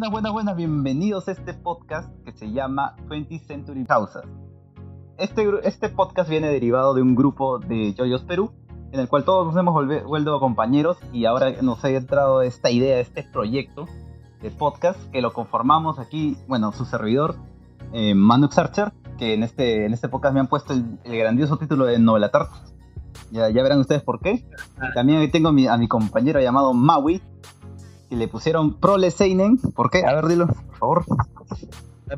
Buenas, buenas, buenas, bienvenidos a este podcast que se llama 20th Century Causas. Este, este podcast viene derivado de un grupo de Yoyos Perú, en el cual todos nos hemos vuelto compañeros y ahora nos ha entrado esta idea, este proyecto de podcast que lo conformamos aquí, bueno, su servidor, eh, Manu Archer, que en este, en este podcast me han puesto el, grandioso título de Novela Tart. Ya, ya verán ustedes por qué. también tengo a mi, a mi compañero llamado Maui, y le pusieron Prole Seinen. ¿Por qué? A ver, dilo, por favor.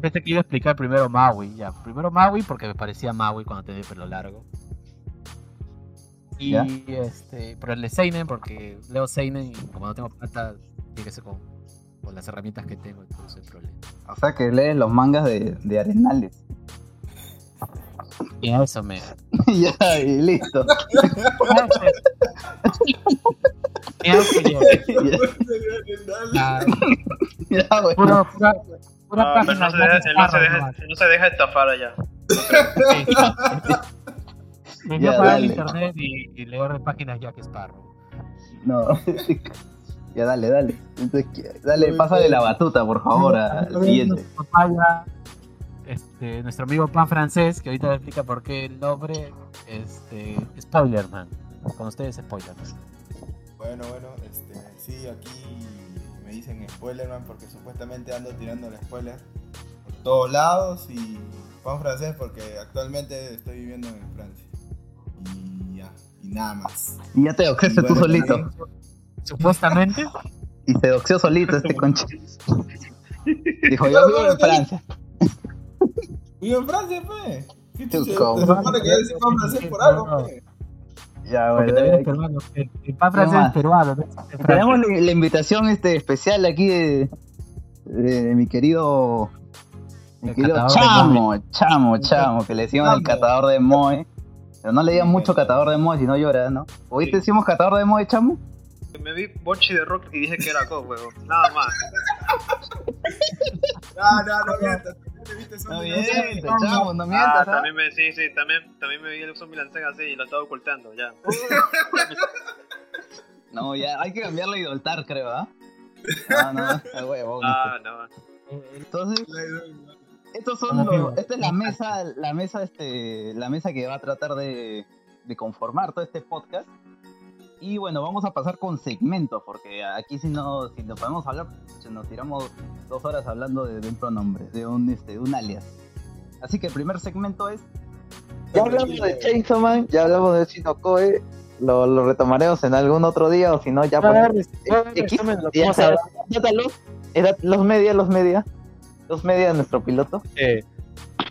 Pensé que iba a explicar primero Maui, ya. Primero Maui porque me parecía Maui cuando tenía el pelo largo. Y este, Prole Seinen porque leo Seinen y como no tengo plata, tiene que ser con, con las herramientas que tengo, entonces el problema. O sea que lees los mangas de, de Arenales. Y eso me. ya, y listo. Ya, bueno. Pura, pura, pura no, pero no se, deja, no, se deja, no se deja estafar allá. Me voy a pagar el internet y, y leo de páginas Jack Sparrow. No. ya dale, dale. Entonces, dale, pásale la batuta, por favor, al siguiente. Este, nuestro amigo Pan Francés, que ahorita explica por qué el nombre, este, Spoilerman. Con ustedes, Spoilerman. Bueno, bueno, este, sí, aquí me dicen Spoilerman porque supuestamente ando tirando el spoiler por todos lados y Juan francés porque actualmente estoy viviendo en Francia. Y ya, y nada más. Y ya te doxeaste tú solito. Supuestamente. Y se doxeó solito este conche. Dijo, yo vivo en Francia. Vivo en Francia, pe. ¿Qué te, se, supone que eres Juan francés por algo, pe. Ya, bueno. El, pan francés es peruano. Tenemos la, invitación este, especial aquí de, de, mi querido, mi querido Chamo, Chamo, Chamo, que le decimos el catador de Moe. Pero no le digan mucho catador de Moe, si no llora, ¿no? ¿Hoy te decimos catador de Moe, Chamo? Me vi Bochi de Rock y dije que era Co, huevo. Nada más. no, no, no mientas. No mientas, chamo, no mientas. Ah, ¿ah? también me, sí, sí, también, también me vi el zombie Lancega así y lo estaba ocultando, ya. no, ya, hay que cambiarle y doltar, creo, ¿ah? No, no, huevo. Ah, no. Entonces, estos son los, esta es la mesa, la mesa, este, la mesa que va a tratar de, de conformar todo este podcast. Y bueno, vamos a pasar con segmentos, porque aquí si no, si no podemos hablar, nos tiramos dos horas hablando de, un pronombre, de un, este, un alias. Así que el primer segmento es... Ya hablamos de Chainsaw Man, ya hablamos de Shinokoe, lo, lo retomaremos en algún otro día, o si no, ya... Era los media, los media. Los media de nuestro piloto.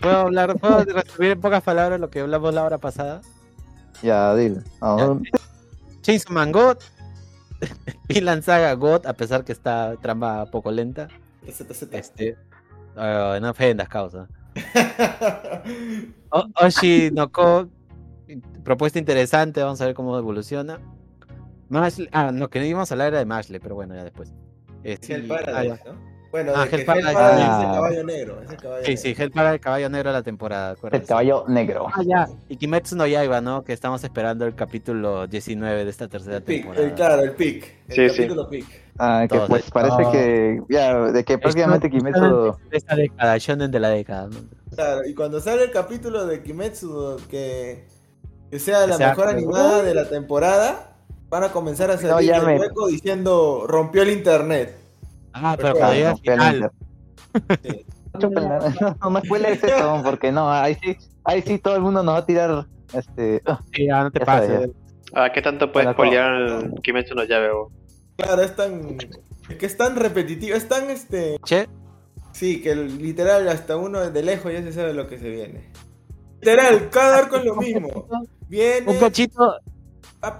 ¿Puedo hablar, puedo resumir en pocas palabras lo que hablamos la hora pasada? Ya, dile. Chainsaw Man God, Vinland Saga God, a pesar que está trama poco lenta. Este, uh, no ofendas, causa. Oshi no Ko, propuesta interesante, vamos a ver cómo evoluciona. ah, no, que no íbamos a hablar era de Mashley, pero bueno, ya después. Este, el Paradise, ¿no? Bueno, ah, Hell Paradise es el caballo negro. Es el caballo sí, sí, Hell Paradise, el caballo negro de la temporada. El caballo negro. Ah, ya. Y Kimetsu no Yaiba, ¿no? Que estamos esperando el capítulo 19 de esta tercera temporada. El, claro, el pick. El sí, capítulo sí. pick. Ah, que pues parece que, ya, de que prácticamente Kimetsu... De esta década, shonen de la década. ¿no? Claro, y cuando sale el capítulo de Kimetsu que, que sea la mejor animada de la temporada, van a comenzar a salir el hueco diciendo rompió el internet. Ah, pero cuando final. No, me spoilees eso, porque no, ahí sí, ahí sí todo el mundo nos va a tirar este. Sí, ya no te pases. Ah, ¿qué tanto puedes spoilear el Kimetsu no Llave vos? Claro, es tan. Es que es tan repetitivo, es tan este. Che. Sí, que literal hasta uno de lejos ya se sabe lo que se viene. Literal, cada arco es lo mismo. Viene. Un cachito,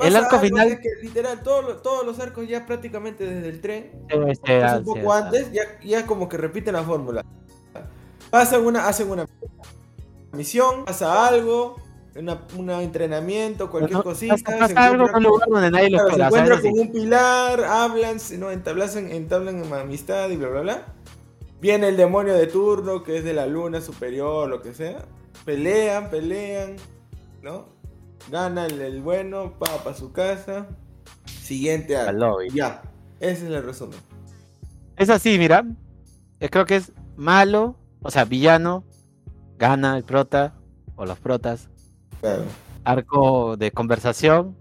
el arco final. que, literal, todos, todos los arcos ya prácticamente desde el tren, un poco antes, ya, ya como que repiten la fórmula. Pasan una, hacen una misión, pasa algo, un entrenamiento, cualquier cosita. Pasa, se algo en un lugar donde nadie lo Se encuentran con un pilar, hablan, ¿no? entablan, entablan amistad y bla, bla, bla. Viene el demonio de turno, que es de la luna superior, lo que sea. Pelean, pelean, ¿no? Gana el, bueno, va para su casa. Siguiente arco. Ya, ese es el resumen. Es así, mira. eh, creo que es malo, o sea, villano, gana el prota o los protas. Arco de conversación,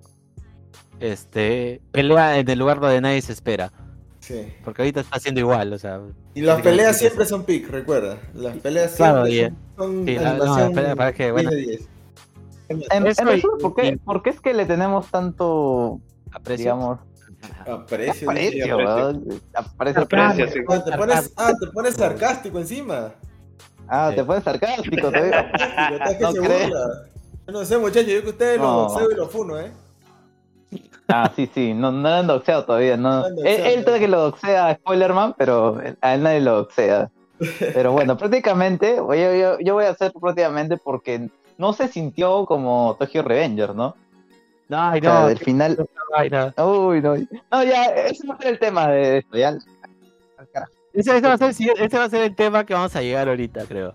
este, pelea en el lugar donde nadie se espera. Sí. Porque ahorita está haciendo igual, o sea. Y las peleas siempre son pick, recuerda. Las peleas siempre son, sí, no, para que, bueno. 10 En, en ¿por, qué, ¿por, qué, es que le tenemos tanto aprecio? Digamos, aprecio. Aprecio, aprecio. aprecio sí. ah, te pones, ah, te pones sarcástico encima. Ah, te pones sarcástico, te veo. no Yo no sé, muchachos, yo que ustedes no. los boxeo y los funo, ¿eh? Ah, sí, sí, no, no lo han doxeado todavía. No. él, él que lo doxea Spoilerman, pero a él nadie lo doxea. Pero bueno, prácticamente, yo, yo, yo, voy a hacer prácticamente porque no se sintió como Tokyo Revenger, ¿no? No, no. el final. Uy, no. No, ya, ese va a ser el tema de esto, ya. Ese, va a ser, ese va a ser el tema que vamos a llegar ahorita, creo.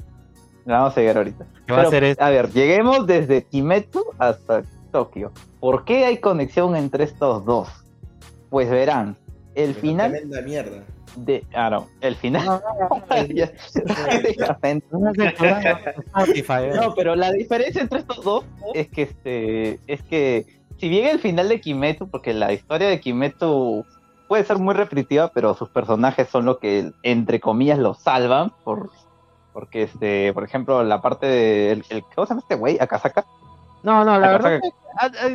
Vamos a llegar ahorita. va a, ser a ver, lleguemos desde Kimetsu hasta Tokio. ¿Por qué hay conexión entre estos dos? Pues verán, el final. Tremenda mierda. De, ah, no, el final. no, pero la diferencia entre estos dos es que este, es que si bien el final de Kimetsu, porque la historia de Kimetsu puede ser muy repetitiva, pero sus personajes son lo que entre comillas lo salvan por porque este, por ejemplo, la parte de el, ¿cómo se llama este güey? Akasaka no, no, la verdad,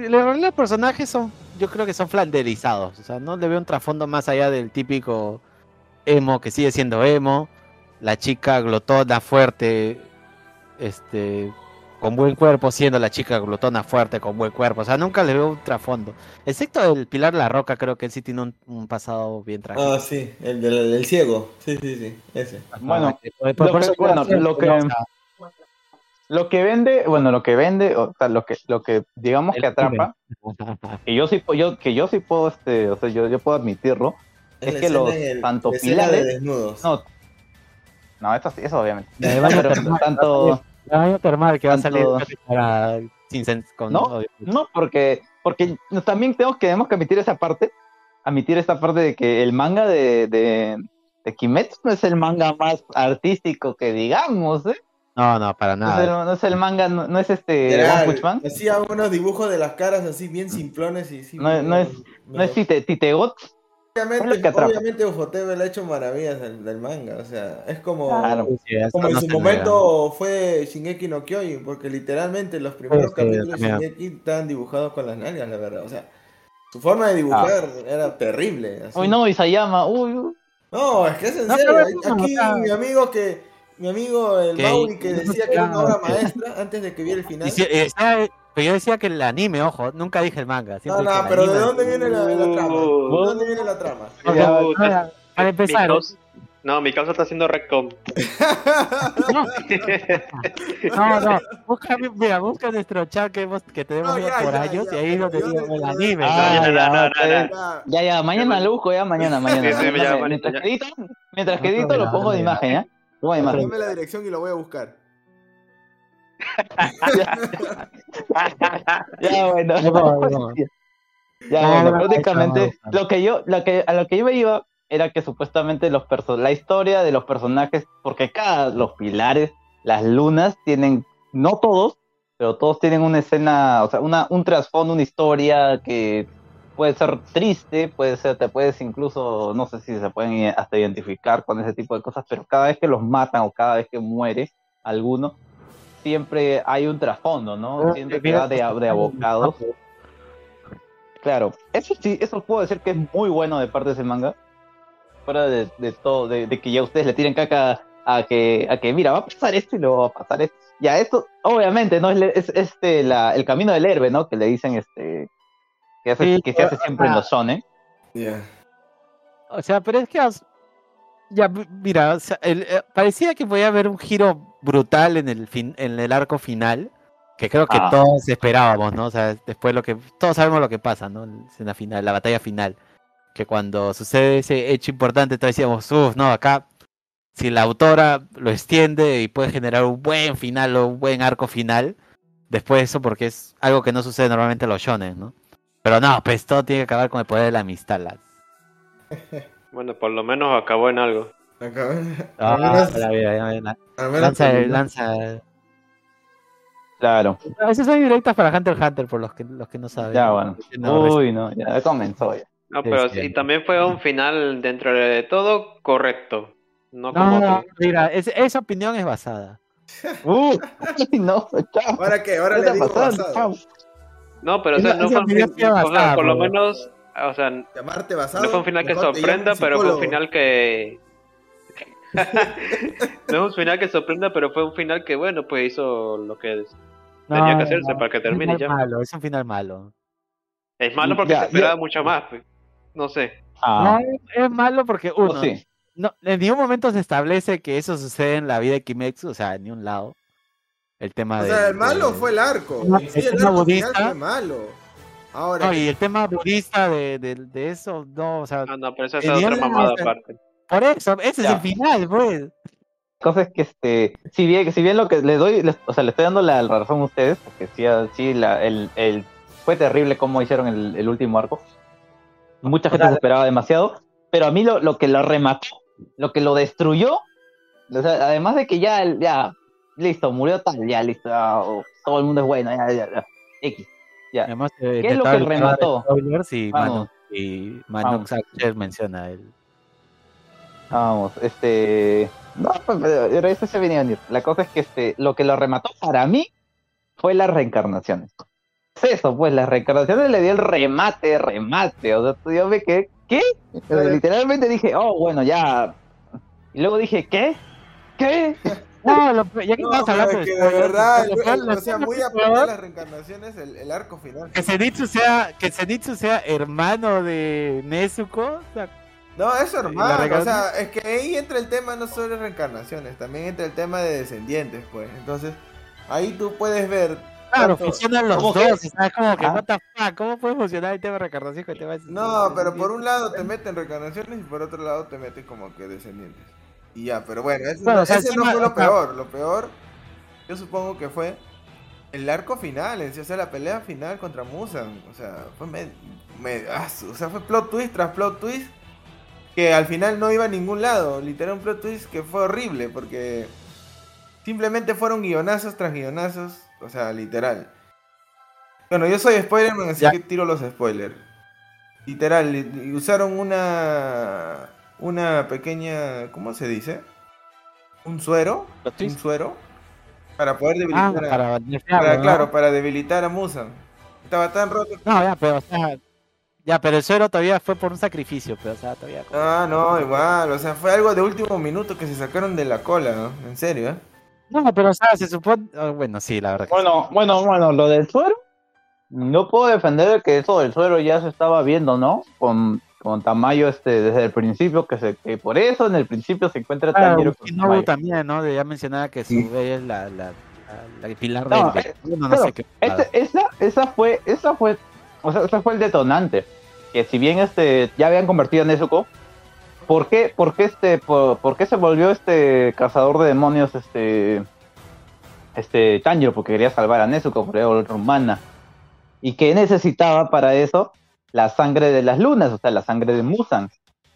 los personajes son, yo creo que son flanderizados, o sea, no le veo un trasfondo más allá del típico emo que sigue siendo emo, la chica glotona fuerte, este, con buen cuerpo, siendo la chica glotona fuerte con buen cuerpo, o sea, nunca le veo un trasfondo, excepto el Pilar La Roca, creo que él sí tiene un, pasado bien trágico. Ah, sí, el del, ciego, sí, sí, sí, ese. Bueno, bueno, lo que lo que vende, bueno, lo que vende, o sea, lo que, lo que digamos que atrapa, que yo sí, yo, que yo sí puedo, este, o sea, yo, yo puedo admitirlo, es que los tanto pilares, no, no, eso, eso obviamente, pero tanto, baño termal que va a salir para, sin con, no, no, porque, porque también tenemos que, tenemos que admitir esa parte, admitir esta parte de que el manga de, de, de Kimetsu no es el manga más artístico que digamos, ¿eh? No, no, para nada. No es el, manga, no, es este One Punch Man. Hacía unos dibujos de las caras así bien simplones y sí, no, no, es, no es Tite, Titegot. Obviamente, obviamente Ufotable le ha hecho maravillas del, manga, o sea, es como, como en su momento fue Shingeki no Kyojin, porque literalmente los primeros capítulos de Shingeki estaban dibujados con las nalgas, la verdad, o sea, su forma de dibujar ah. era terrible. Uy, no, Isayama, uy. No, es que es en serio, aquí mi amigo que mi amigo el Mauri que decía que era una obra maestra antes de que viera el final. Pero yo decía que el anime, ojo, nunca dije el manga. No, no, pero ¿de dónde viene la, trama? ¿De dónde viene la trama? para empezar. no, mi causa está haciendo recom. no, no, busca, mira, busca nuestro chat que, hemos, que tenemos por años y ahí donde digo el anime. ya, ya, mañana lo busco, ya, mañana, mañana. mientras, que edito, mientras que edito lo pongo de imagen, ¿ya? Dame la dirección y lo voy a buscar. ya, bueno. Ya, bueno, prácticamente lo que yo, lo que, a lo que yo me iba era que supuestamente los la historia de los personajes, porque cada los pilares, las lunas tienen, no todos, pero todos tienen una escena, o sea, una, un trasfondo, una historia que puede ser triste, puede ser, te puedes incluso, no sé si se pueden hasta identificar con ese tipo de cosas, pero cada vez que los matan o cada vez que muere alguno, siempre hay un trasfondo, ¿no? Siempre queda de, de abocados. Claro, eso sí, eso puedo decir que es muy bueno de parte de ese manga. Fuera de, todo, de, que ya ustedes le tiren caca a que, a que, mira, va a pasar esto y luego va a pasar esto. Ya, esto, obviamente, ¿no? Es, este, la, el camino del héroe, ¿no? Que le dicen, este, que, se hace siempre en los Sone. O sea, pero es que ya mira, eh, parecía que podía haber un giro brutal en el fin, en el arco final, que creo que ah. todos esperábamos, ¿no? O sea, después lo que todos sabemos lo que pasa, ¿no? En la final, la batalla final, que cuando sucede ese hecho importante todos decíamos, uff, no, acá si la autora lo extiende y puede generar un buen final o un buen arco final, después de eso porque es algo que no sucede normalmente en los shonen, ¿no? Pero no, pues todo tiene que acabar con el poder de la amistad. Bueno, por lo menos acabó en algo. La cabeza. Ah, al menos- la vida, ya ven, al menos lanza, terminó. lanza. Claro. Esas son directas para Hunter x Hunter, por los que, los que no saben. Ya, bueno. No, Uy, no, ya comenzó ya. No, pero Este- y también fue un final dentro de todo correcto. No No, como no, mira, es- esa opinión es basada. Uh, no, chao. ¿Ahora qué? Ahora ¿Qué le digo. No, pero o sea, no fue un opinión fin- sí es o sea, basada, por lo menos, o sea, no Llamarte basado. fue un final que sorprenda, pero fue un final que no es un final que sorprenda, pero fue un final que bueno, pues hizo lo que tenía que hacerse para que termine ya. malo, es un final malo. Es malo porque Ya, se esperaba yo- mucho más, pues. No sé. Ah, No, es, malo porque uno, no, sí. no, en ningún momento se establece que eso sucede en la vida de Kimetsu, o sea, en ni un lado. El tema O de. sea, el malo de- fue el arco. No, sí, el el tema arco final budista. fue malo. Ahora, No, y el tema budista de, de, de eso, no, o sea, Ah, no, pero esa es otra mamada no aparte. Por eso, ese es el final, pues. cosa es que este si bien si bien lo que le doy les- o sea le estoy dando la razón a ustedes porque sí, ah, sí la, el, el- fue terrible cómo hicieron el, el último arco mucha gente se esperaba demasiado pero a mí lo, lo que lo remató lo que lo destruyó o sea, además de que ya ya listo murió tal ya listo ya, todo el mundo es bueno ya ya, ya x ya Además, eh, ¿Qué es lo que remató? spoilers y. Manon, y Manon menciona el. Vamos, este. No, pues, pero eso se venía a venir. La cosa es que este, lo que lo remató para mí fue las reencarnaciones. Es eso, pues, las reencarnaciones le dio el remate, remate. O sea, yo me quedé, ¿qué? Literalmente dije, oh, bueno, ya. Y luego dije, ¿qué? ¿Qué? No, lo- ya que no, estamos hablando de spoilers, verdad, lo peor- el- lo o sea, muy de peor- las reencarnaciones, el, el arco final. Que Zenitsu sea, que Zenitsu sea hermano de Nezuko, o sea, No, es la hermano, o sea, es que ahí entra el tema no solo de reencarnaciones, también entra el tema de descendientes, pues. Entonces, ahí tú puedes ver. claro, tanto- funcionan los ¿Cómo dos, que? o sea, es como que, Ah. what the fuck, ¿cómo puede funcionar el tema de reencarnación con el tema de No, pero por un lado te meten reencarnaciones y por otro lado te meten como que descendientes. Y ya, pero bueno, ese, Bueno, no, o sea, ese el no tema- fue lo o sea- peor. Lo peor, yo supongo que fue el arco final, en sí, o sea, la pelea final contra Musan. O sea, fue, me- me- ah, o sea, fue plot twist tras plot twist que al final no iba a ningún lado. Literal, un plot twist que fue horrible porque simplemente fueron guionazos tras guionazos. O sea, literal. Bueno, yo soy Spoilerman, así Ya. que tiro los spoilers. Literal, usaron una una pequeña, ¿cómo se dice? Un suero, un suero para poder Ah, debilitar a, para claro, para debilitar a Musan. Estaba tan roto. No, ya, pero, o sea, ya, pero el suero todavía fue por un sacrificio, pero, o sea, todavía. como- Ah, no, igual, o sea, fue algo de último minuto que se sacaron de la cola, ¿no? En serio, ¿eh? No, pero, o sea, se supone. ah, bueno, sí, la verdad. que sí. Bueno, bueno, bueno, lo del suero. No puedo defender que eso del suero ya se estaba viendo, ¿no? Con, con Tamayo este, desde el principio, que, se, que por eso en el principio se encuentra Ah, Tanjiro con Tamayo. también, ¿no? De ya mencionaba que su Sí. bella es la, la, la, la pilar No, de. eh, bueno, no claro, sé qué. Este- esa, esa fue, esa fue, o sea, ese fue el detonante. Que si bien este, ya habían convertido a Nezuko, ¿por qué, por qué este, por, qué se volvió este cazador de demonios, este, este Tanjiro? Porque quería salvar a Nezuko, era otra humana. ¿Y qué necesitaba para eso? La sangre de las lunas, o sea, la sangre de Musan.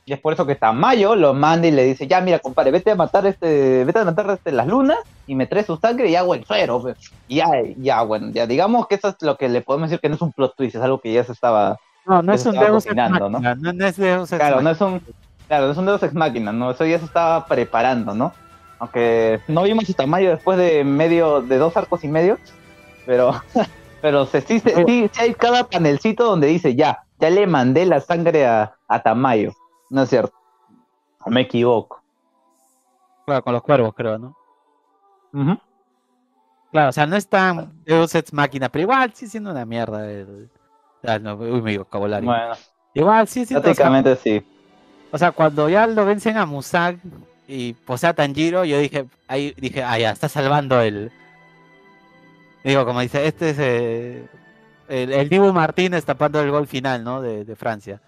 Y es por eso que Tamayo lo manda y le dice, ya mira, compadre, vete a matar este, vete a matar este, las lunas y me traes su sangre y hago el suero. pues". Y ya, ya, bueno, ya digamos que eso es lo que le podemos decir que no es un plot twist, es algo que ya se estaba. No, no es un Deus Ex cocinando, ¿no? Machina, no, no es Deus Ex Claro, no Machina. es un, claro, no es un Deus Ex Máquina, ¿no? Eso ya se estaba preparando, ¿no? Aunque no vimos su tamaño después de medio, de dos arcos y medio, pero, pero se, sí, sí, sí hay cada panelcito donde dice, ya, ya le mandé la sangre a, a Tamayo, ¿no es cierto? ¿O me equivoco? Claro, con los cuervos, creo, ¿no? Claro, o sea, no es tan Deus Ex Máquina, pero igual sí siendo una mierda. el- Ah, no, uy, me vocabulario. Bueno, Igual sí siendo, o sea, prácticamente sí. O sea, cuando ya lo vencen a Musag y posee a Tanjiro, yo dije, ahí dije, ah, ya, está salvando el. Digo, como dice, este es eh, el, el Dibu Martínez tapando el gol final, ¿no? De, de Francia.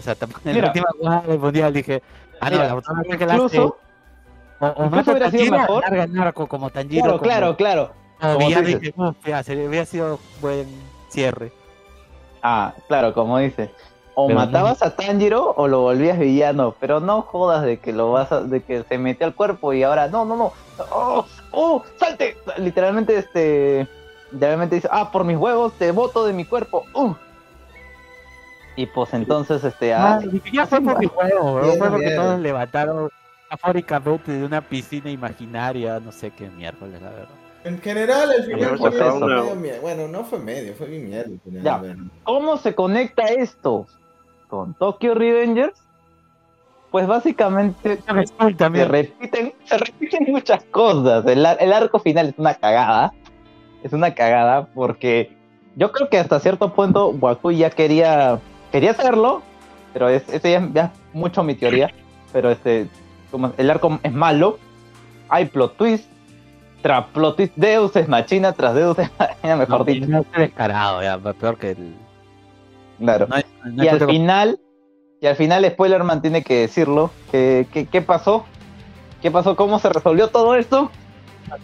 O sea, en la Mira. última jugada del mundial dije, ah, no, Mira, la última que la hace, o, o a hubiera sido mejor. larga el narco como Tanjiro. claro, como- claro, claro. como como dices. dije, "Uf, ya, sería- hubiera sido buen cierre. Ah, claro, como dice. o matabas a Tanjiro o lo volvías villano, pero no jodas de que lo vas a, de que se metió al cuerpo y ahora no, no, no, oh, oh, salte, literalmente este, literalmente dice, ah, por mis huevos te voto de mi cuerpo, uh. Y pues entonces este, ah, ya fue por mis huevos, fue porque todos levantaron afóricamente de una piscina imaginaria, no sé qué miércoles, la verdad. En general, el final fue medio, Bueno, no fue medio, fue mi mierda. Ya. ¿Cómo se conecta esto con Tokyo Revengers? Pues básicamente se repiten, se repiten muchas cosas. El, arco final es una cagada. Es una cagada porque yo creo que hasta cierto punto Waku ya quería, quería hacerlo, pero es, ya, ya es mucho mi teoría. Pero este, como el arco es malo, hay plot twist, tras plot twist, Deus es machina, tras Deus es machina, mejor dicho. No descarado, ya, peor que el... Claro. y al final, y al final Spoilerman tiene que decirlo, ¿qué, qué, pasó? ¿Qué pasó? ¿Cómo se resolvió todo esto?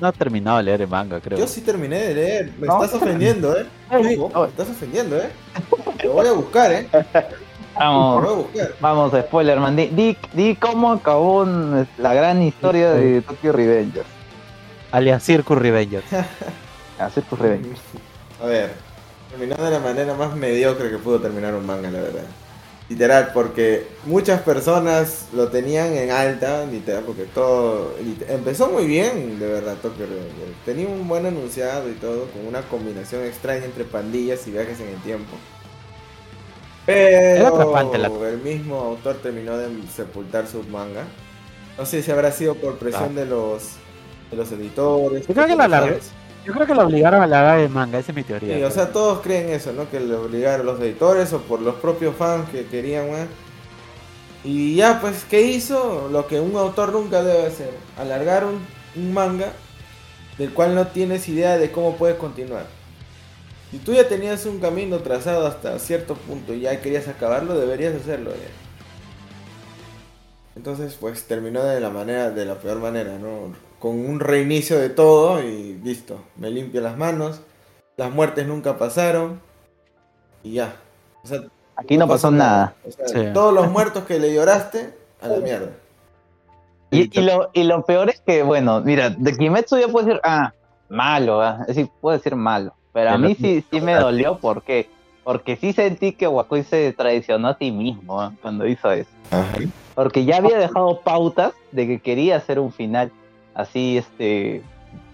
No ha terminado de leer el manga, creo. Yo sí terminé de leer. Me estás ofendiendo, ¿eh? me estás ofendiendo, ¿eh? Lo voy a buscar, ¿eh? Vamos, vamos, Spoilerman. Di, di, cómo acabó la gran historia de Tokyo Revengers. Alias Circus Revengers. ah, Circus Revengers. A ver, terminó de la manera más mediocre que pudo terminar un manga, la verdad. Literal, porque muchas personas lo tenían en alta, literal, porque todo empezó muy bien, de verdad, Tokyo Revengers. Tenía un buen anunciado y todo, con una combinación extraña entre pandillas y viajes en el tiempo. Pero el mismo autor terminó de sepultar su manga. No sé si habrá sido por presión ah. de los de los editores. Yo creo que la Yo creo que lo obligaron a largar el manga, esa es mi teoría. Sí, o sea, todos creen eso, ¿no? Que lo obligaron los editores o por los propios fans que querían más. Y ya, pues, ¿qué hizo? Lo que un autor nunca debe hacer. Alargar un, un manga del cual no tienes idea de cómo puedes continuar. Si tú ya tenías un camino trazado hasta cierto punto y ya querías acabarlo, deberías hacerlo. Entonces, pues terminó de la manera, de la peor manera, ¿no? Con un reinicio de todo y listo. Me limpio las manos. Las muertes nunca pasaron. Y ya. Aquí no, pasó, nada. Todos los muertos que le lloraste, a la mierda. Y, lo, y lo peor es que, bueno, mira, de Kimetsu ya puede decir, ah, malo, ¿ah? es decir, puede decir malo. Pero a mí sí, sí me dolió porque, porque sí sentí que Wakui se traicionó a ti mismo ¿eh? cuando hizo eso. Porque ya había dejado pautas de que quería hacer un final así, este,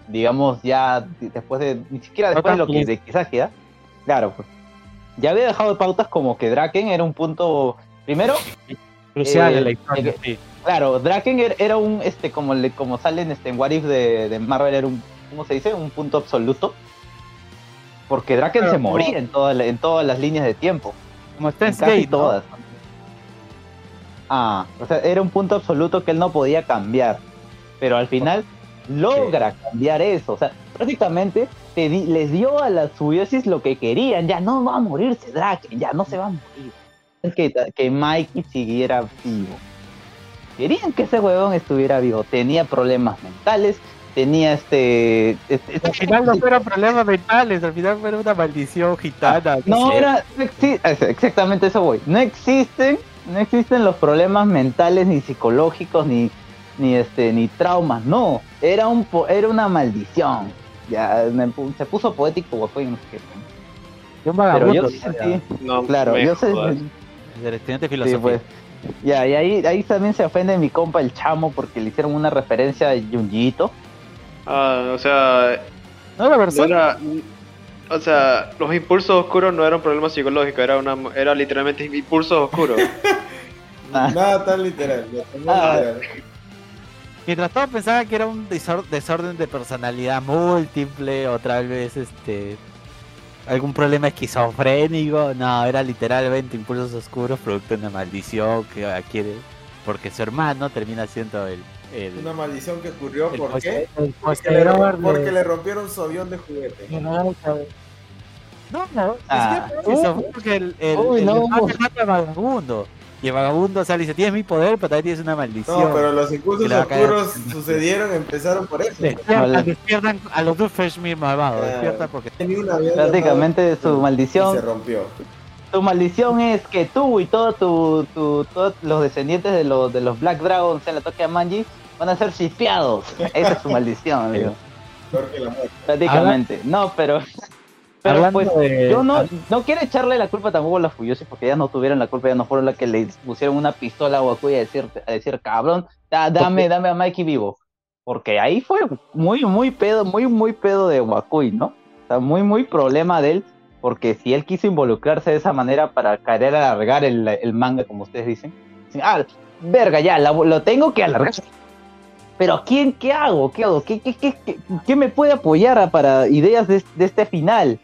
digamos, ya después de, ni siquiera después de lo que de queda. claro, pues, ya había dejado pautas como que Draken era un punto, primero, crucial en la historia, Claro, Draken er, era un, este, como le, como salen este, en What If de, de Marvel, era un, ¿cómo se dice? Un punto absoluto porque Draken se moría en, en todas las líneas de tiempo. Como está en casi todas. Ah, o sea, era un punto absoluto que él no podía cambiar. Pero al final logra cambiar eso. O sea, prácticamente les dio a la subiosis lo que querían. Ya no va a morirse Draken, ya no se va a morir. Que, que Mikey siguiera vivo. Querían que ese huevón estuviera vivo. Tenía problemas mentales, tenía este, este, al final no fueron problemas mentales, al final fue una maldición gitana. no, era, exactamente eso voy. No existen, no existen los problemas mentales ni psicológicos ni ni este ni traumas, no, era un era una maldición. Ya se puso poético Wacoy no sé Yo Pero yo sentí, no, claro, yo sé, el estudiante de filosofía. Pues. ya, y ahí, ahí también se ofende mi compa el chamo porque le hicieron una referencia a Junjiito Ah, o sea. No, la verdad. o sea, los impulsos oscuros no eran un problema psicológico, era, una, era literalmente impulsos oscuros. Nada tan literal. Ah. literal. Mientras todos pensaban que era un desorden de personalidad múltiple o tal vez este algún problema esquizofrénico, no, era literalmente impulsos oscuros producto de una maldición que adquiere porque su hermano termina siendo el una maldición que ocurrió, ¿por qué? Porque, le, porque le rompieron su avión de juguete. No, no, no. Ah. Eso porque el, el, Uy, el no. vagabundo. Y el vagabundo, o sea, le dice, tienes mi poder, pero también tienes una maldición. No, pero los impulsos oscuros sucedieron, empezaron por eso. Despiertan, despiertan a los dos Fresh malvados. Despiertan porque... Prácticamente su maldición... se rompió. tu maldición es que tú y todo tu, tu, todos los descendientes de los, de los Black Dragons en la toque a Manji van a ser shipeados. Esa es su maldición, amigo. Prácticamente. No, pero. Pero pues, yo no, no quiero echarle la culpa tampoco a los Fuyoshi porque ya no tuvieron la culpa, ya no fueron las que le pusieron una pistola a Wakui a decir, a decir cabrón, dame, dame a Mikey vivo. Porque ahí fue muy, muy pedo, muy, muy pedo de Wakui, ¿no? O sea, muy, muy problema de él porque si él quiso involucrarse de esa manera para querer alargar el, manga, como ustedes dicen, ah, verga, ya, lo, tengo que alargar. Pero ¿quién, qué hago? ¿Qué hago? ¿Qué, qué, qué, qué me puede apoyar para ideas de, este final?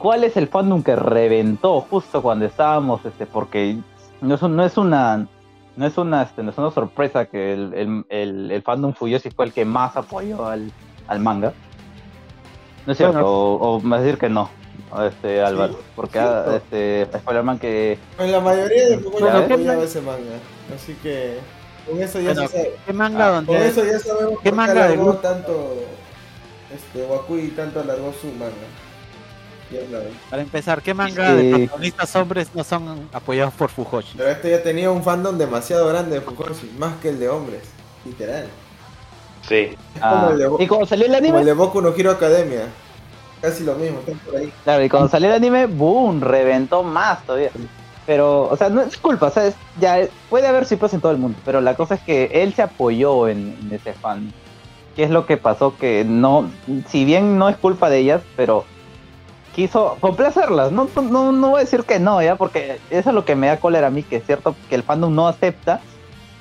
¿Cuál es el fandom que reventó justo cuando estábamos, este, porque no es, no es una no es una, este, no es una sorpresa que el, el, el, fandom Fuyoshi fue el que más apoyó al, al manga. No es cierto, o, o me decir que no este Álvaro, porque ah, este Spider-Man que pues la mayoría de Pokémon ya apoyaba ese manga, así que con eso ya se sabe. ¿Qué manga ah, donde con eso ya sabemos ¿Qué manga alargó tanto este Wakui tanto alargó su manga. Para empezar, ¿qué manga de protagonistas hombres no son apoyados por Fujoshi? Pero este ya tenía un fandom demasiado grande de Fujoshi, más que el de hombres, literal. Sí. Ah. ¿Y cómo salió el anime? Como el de Boku no Hero Academia. Casi lo mismo, están por ahí. Claro, y cuando salió el anime, boom, reventó más todavía. Pero, o sea, no es culpa, o sea, ya puede haber cifras en todo el mundo, pero la cosa es que él se apoyó en, ese fan. ¿Qué es lo que pasó? Que no, si bien no es culpa de ellas, pero quiso complacerlas. No, no, no voy a decir que no, ya, porque eso es lo que me da cólera a mí, que es cierto que el fandom no acepta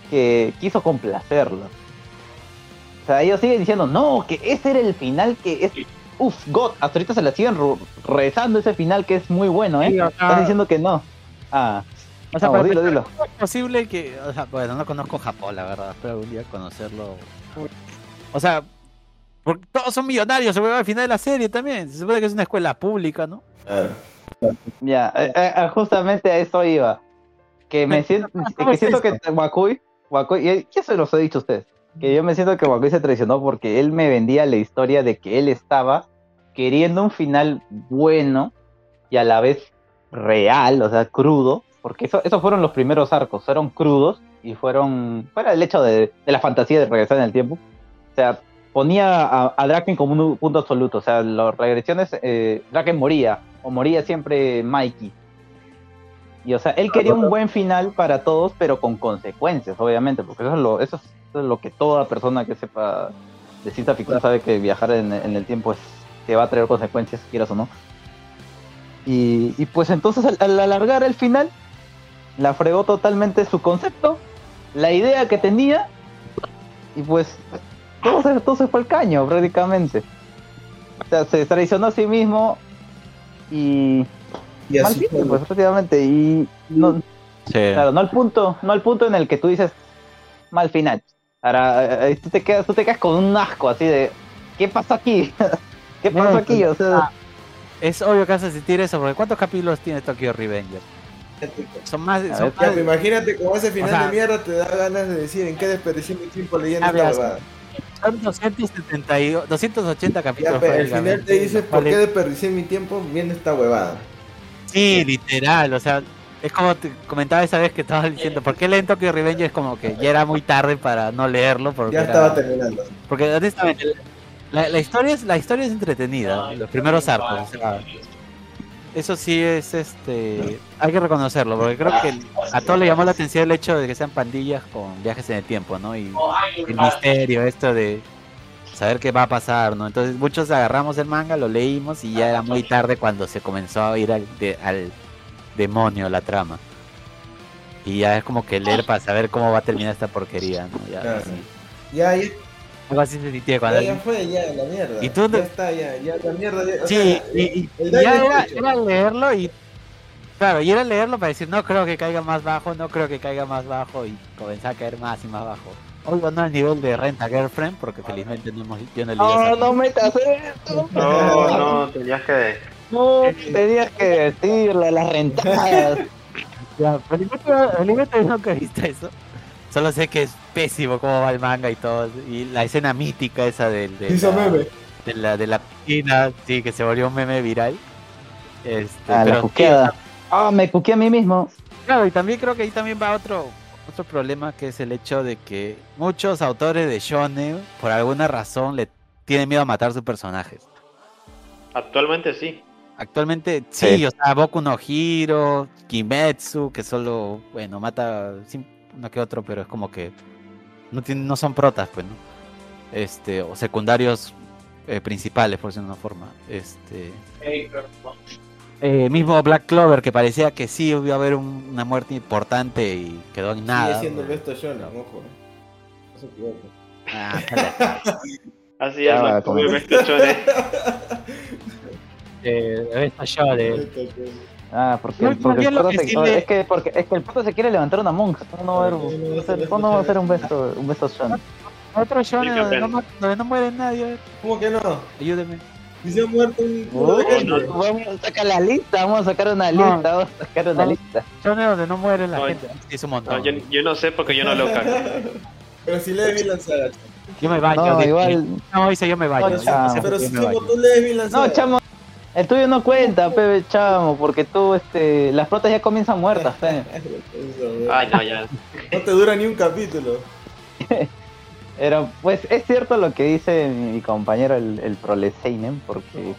que quiso complacerlas. O sea, ellos siguen diciendo, no, que ese era el final que es Uf, God, hasta ahorita se la siguen rezando ese final que es muy bueno, ¿eh? Estás diciendo que no. Ah. O sea, dilo, dilo. Es posible que, o sea, bueno, no conozco Japón, la verdad, espero algún día conocerlo. O sea, porque todos son millonarios, se ve al final de la serie también. Se supone que es una escuela pública, ¿no? Ya, eh, eh, justamente a eso iba. Que me siento, que siento que Wakui, Wakui, y eso los he dicho a ustedes que yo me siento que Wakui se traicionó porque él me vendía la historia de que él estaba queriendo un final bueno y a la vez real, o sea, crudo, porque eso, esos fueron los primeros arcos, fueron crudos y fueron, fuera el hecho de, la fantasía de regresar en el tiempo, o sea, ponía a, Draken como un punto absoluto, o sea, las regresiones, eh, Draken moría, o moría siempre Mikey. Y o sea, él quería un buen final para todos, pero con consecuencias, obviamente, porque eso es lo, eso es lo que toda persona que sepa de ciencia ficción sabe que viajar en, el tiempo que va a traer consecuencias, quieras o no. Y, pues entonces al, alargar el final, la fregó totalmente su concepto, la idea que tenía, y pues todo se, todo se fue al caño prácticamente. O sea, se traicionó a sí mismo y, y así pues prácticamente y no, claro, no al punto, no al punto en el que tú dices mal final. Ahora, tú te, quedas, tú te quedas con un asco así de, ¿qué pasó aquí? ¿Qué pasó aquí? O sea, ah, es obvio que vas a sentir eso, porque ¿cuántos capítulos tiene Tokyo Revenger? Son más. Son más... imagínate como ese final de mierda te da ganas de decir en qué desperdicié mi tiempo leyendo esta huevada. Son 272, 280 capítulos. Ya, el final te dice por qué desperdicié mi tiempo viendo esta huevada. Sí, literal, o sea, es como te comentaba esa vez que estabas diciendo, ¿por qué leen Tokyo Revenge? Es como que ya era muy tarde para no leerlo. Porque ya estaba terminando. Porque honestamente, la, la, historia es, la historia es entretenida, los primeros arcos. Eso sí es, este, hay que reconocerlo, porque creo que a todos le llamó la atención el hecho de que sean pandillas con viajes en el tiempo, ¿no? Y el misterio, esto de saber qué va a pasar, ¿no? Entonces muchos agarramos el manga, lo leímos y ya era muy tarde cuando se comenzó a ir al, al demonio la trama. Y ya es como que leer para saber cómo va a terminar esta porquería, ¿no? Ya, ya, ya. Algo así se sentía cuando. Ya, fue, ya, la mierda. Y tú ya está, ya, ya, la mierda. sí, y, ya era, leerlo y. Claro, y era leerlo para decir, no creo que caiga más bajo, no creo que caiga más bajo, y comenzar a caer más y más bajo. Obvio no al nivel de Renta Girlfriend, porque felizmente no hemos, yo no No, no metas esto. No, no, tenías que no, tenías que decirle las rentadas. ya, felizmente nunca he visto eso. Solo sé que es pésimo cómo va el manga y todo. Y la escena mítica esa del, de, la, meme. de la de la piscina, sí, que se volvió un meme viral. Este, ah, pero, la Ah, me cuqué a mí mismo. Claro, y también creo que ahí también va otro, otro problema que es el hecho de que muchos autores de shonen, por alguna razón, le tienen miedo a matar sus personajes. Actualmente sí. Actualmente sí, o sea, Boku no Hiro, Kimetsu, que solo, bueno, mata uno que otro, pero es como que no, no son protas, pues, ¿no? Este, o secundarios eh, principales, por decirlo de una forma. Este. Eh, mismo Black Clover, que parecía que sí iba a haber una muerte importante y quedó en nada. Sigue siendo Besto ojo. No se. Ah, Así es, ah, como Besto. Eh, Besto. Ah, porque, porque, el proto se, es que porque es que el proto se quiere levantar una monja. ¿Cómo no va a hacer, ¿cómo va a ser un besto un besto shonen? Otro shonen donde no, donde no muere nadie. ¿Cómo que no? Ayúdeme. Si se ha muerto un Vamos a sacar la lista, vamos a sacar una lista, vamos a sacar una lista. Shonen donde no muere la gente. Es un montón. yo, yo, no sé porque yo no lo cago. Pero si lees Vinland Saga. Yo me baño. No, igual. No, dice yo me baño. pero si como tú lees Vinland Saga. No, chamo. El tuyo no cuenta, Pepe Chamo, porque tú, este, las flotas ya comienzan muertas, Pepe. Ay, no, ya. No te dura ni un capítulo. Pero, pues, es cierto lo que dice mi, compañero, el, el Proleseinen, porque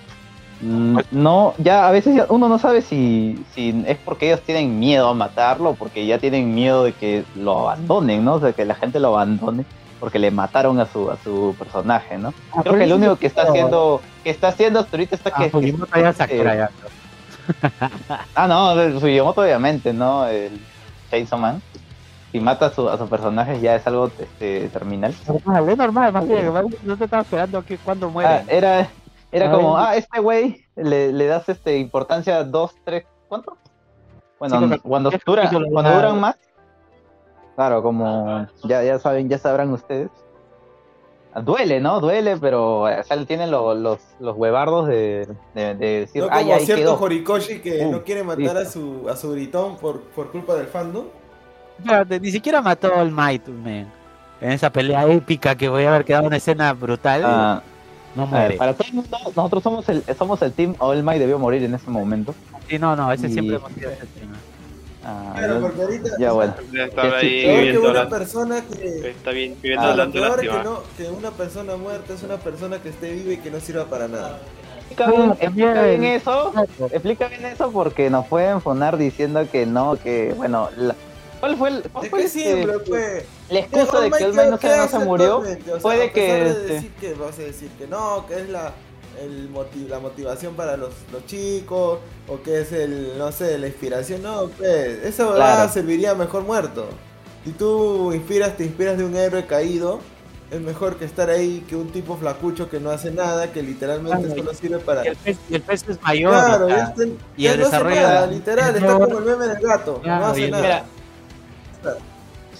no, ya a veces uno no sabe si, si es porque ellos tienen miedo a matarlo, porque ya tienen miedo de que lo abandonen, ¿no? O sea, que la gente lo abandone porque le mataron a su a su personaje, ¿no? Ah, Creo que el único que está haciendo que está haciendo hasta ahorita está ah, que Fujimoto ya Sakura ya. ah, no, Fujimoto obviamente, ¿no? El Chainsaw Man. Si mata a su, a su personaje ya es algo este, terminal. Es normal, más bien, no te estaba esperando que cuando muere. Ah, era era como, ah, este güey le, le das este importancia dos, tres, ¿cuánto? Bueno, cuando, dura, cuando duran más, Claro, como ya, ya saben, ya sabrán ustedes. Duele, ¿no? Duele, pero o sea, tienen los, los, los huevardos de, de, decir, no como cierto Horikoshi que no quiere matar a su, a su gritón por, por culpa del fandom. ni siquiera mató al Might, man. En esa pelea épica que voy a haber quedado una escena brutal. Ah, no muere. para todo el mundo, nosotros somos el, somos el team All Might debió morir en ese momento. Sí, no, no, ese siempre hemos sido ese tema. Ah, claro, porque ahorita. Ya bueno. Está ahí que una persona que. Está bien, viviendo ah, lo peor que, no, que una persona muerta es una persona que esté viva y que no sirva para nada. Explica bien, explica bien eso, explica bien eso porque nos pueden fonar diciendo que no, que bueno, la, ¿cuál fue el cuál fue siempre fue la excusa de que el no, no se murió? O sea, puede que, de este decir que vas a decir que no, que es la el la motivación para los, los, chicos o que es el, no sé, la inspiración. No, pues, eso serviría mejor muerto. Si tú inspiras, te inspiras de un héroe caído, es mejor que estar ahí que un tipo flacucho que no hace nada, que literalmente solo sirve para... Y el pez, el pez es mayor. Claro, y el desarrollo... literal, está como el meme del gato, no hace nada.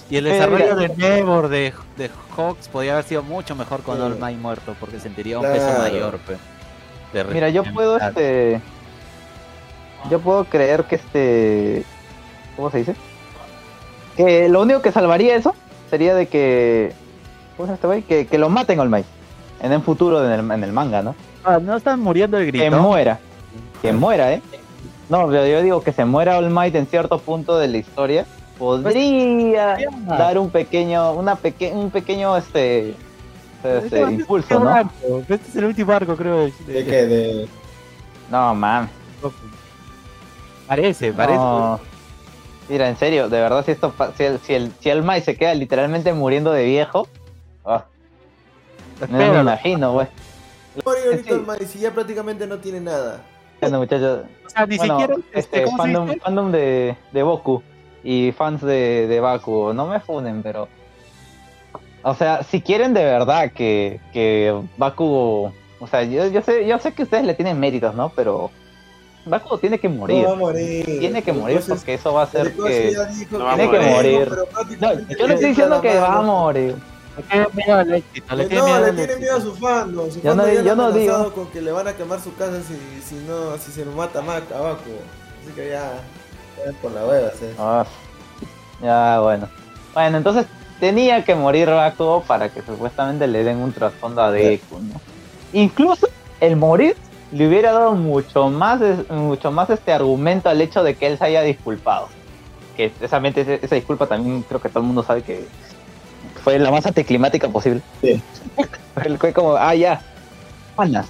Y el desarrollo de Nevor, de, de Hawks, podría haber sido mucho mejor con All Might muerto, porque sentiría un peso mayor. Mira, yo puedo este. Yo puedo creer que este. ¿Cómo se dice? Que lo único que salvaría eso sería de que. ¿Cómo se este güey? Que, que lo maten All Might. En el futuro, en el, en el manga, ¿no? Ah, no están muriendo de grito. Que muera. Que muera, ¿eh? No, yo digo que se muera All Might en cierto punto de la historia podría dar un pequeño, una peque un pequeño este, este, impulso, ¿no? Este es el último arco, creo. ¿De, ¿De qué? De... No, man. Parece, parece. Mira, en serio, de verdad, si esto si el, si el, si el Mai se queda literalmente muriendo de viejo, oh, no me imagino, güey. ahorita el Mai si ya prácticamente no tiene nada. Bueno, muchachos. O sea, ni siquiera este, este fandom, fandom de, de Boku y fans de, de Baku, no me funen, pero. O sea, si quieren de verdad que, que Baku. O sea, yo, yo, sé, yo sé que ustedes le tienen méritos, ¿no? Pero. Baku tiene que morir. Tiene que morir porque eso va a hacer que. tiene que morir. No, yo no estoy diciendo que va a morir. Le tiene miedo al éxito. Le tiene, no, miedo, le tiene miedo a su fandom. Su yo no, yo no digo. con que le van a quemar su casa si, si, no, si se lo mata a Baku. Así que ya. Por la hueva, sí. Ah, ya, bueno. Bueno, entonces tenía que morir Bakugo para que supuestamente le den un trasfondo a Deku, ¿no? Incluso el morir le hubiera dado mucho más, mucho más este argumento al hecho de que él se haya disculpado. Que precisamente esa disculpa también creo que todo el mundo sabe que fue la más anticlimática posible. Sí. fue como, ah, ya, panas.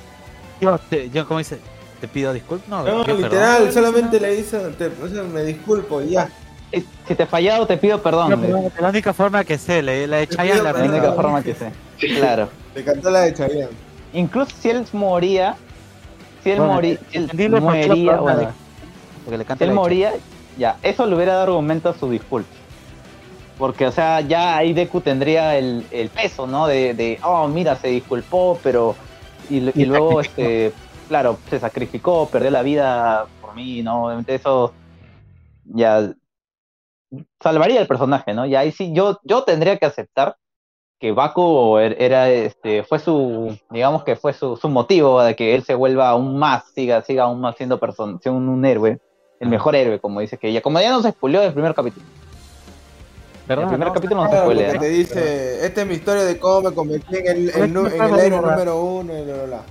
Yo, yo como dice, te pido disculpas. No, no literal, solamente le hizo, te, me disculpo y ya. Si te he fallado, te pido perdón. la única forma que sé, la de Chayanne. La única forma que sé, claro. Le cantó la de Chayanne. Incluso si él moría, si él, moría, él moría, bueno, porque le él moría, ya, eso le hubiera dado argumento a su disculpa. Porque, o sea, ya ahí Deku tendría el, el peso, ¿no? De, de, oh, mira, se disculpó, pero... Y, y luego, este, claro, se sacrificó, perdió la vida por mí, ¿no? Obviamente eso ya salvaría el personaje, ¿no? Y ahí sí, yo, yo tendría que aceptar que Baku er, era, este, fue su, digamos que fue su, su motivo de que él se vuelva aún más, siga, siga aún más siendo persona, un, un héroe, el mejor héroe, como dice que ella, como ya no se expulió del primer capítulo. el primer capítulo no se spoilea. Te dice, esta es mi historia de cómo me convertí en el, en el héroe número uno y bla, bla,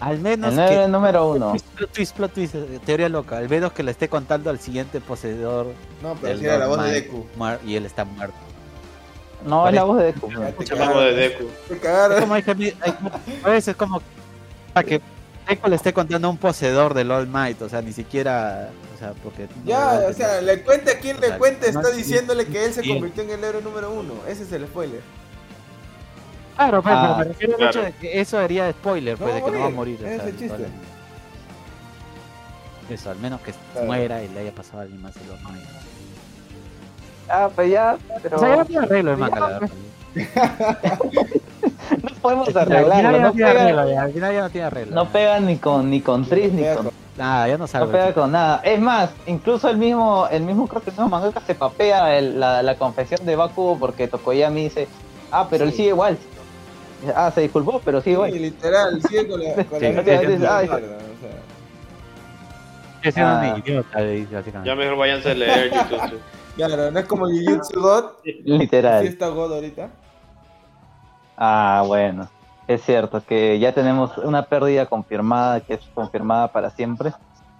Al menos el que, número uno. Plot twist, plot twist, teoría loca. Al menos que le esté contando al siguiente poseedor. No, pero si era la voz de Deku. Y él está muerto. No, es la voz de Deku. Es la voz de Deku. Es como, hay, hay, es como para que Deku le esté contando a un poseedor del All Might, o sea, ni siquiera, o sea, porque... Ya, o sea, le cuente a quien le cuente, está diciéndole que él se convirtió en el héroe número uno, ese es el spoiler. Claro, pero, ah, me refiero al hecho de que eso haría spoiler, pues, de que no va a morir. Ese chiste. Eso, al menos que muera y le haya pasado a alguien más el Might. Ah, pues ya, pero... O sea, ya no tiene arreglo el manga, la verdad. no podemos arreglarlo, no pega, al final ya no tiene arreglo. No pega ni con ni con Tris ni con nada, ya no sabe. No pega con nada. Es más, incluso el mismo el mismo creo que el mismo mangaka se papea la, la confesión de Baku porque Tokoyami dice, "Ah, pero él sigue igual." Ah, se disculpó, pero sigue igual. Sí, literal, sigue con la con la ah, ah. idiota, Ya mejor váyanse a leer YouTube. Claro, no es como Jujutsu God. Literal. Sí está God ahorita. Ah, bueno. Es cierto que ya tenemos una pérdida confirmada, que es confirmada para siempre.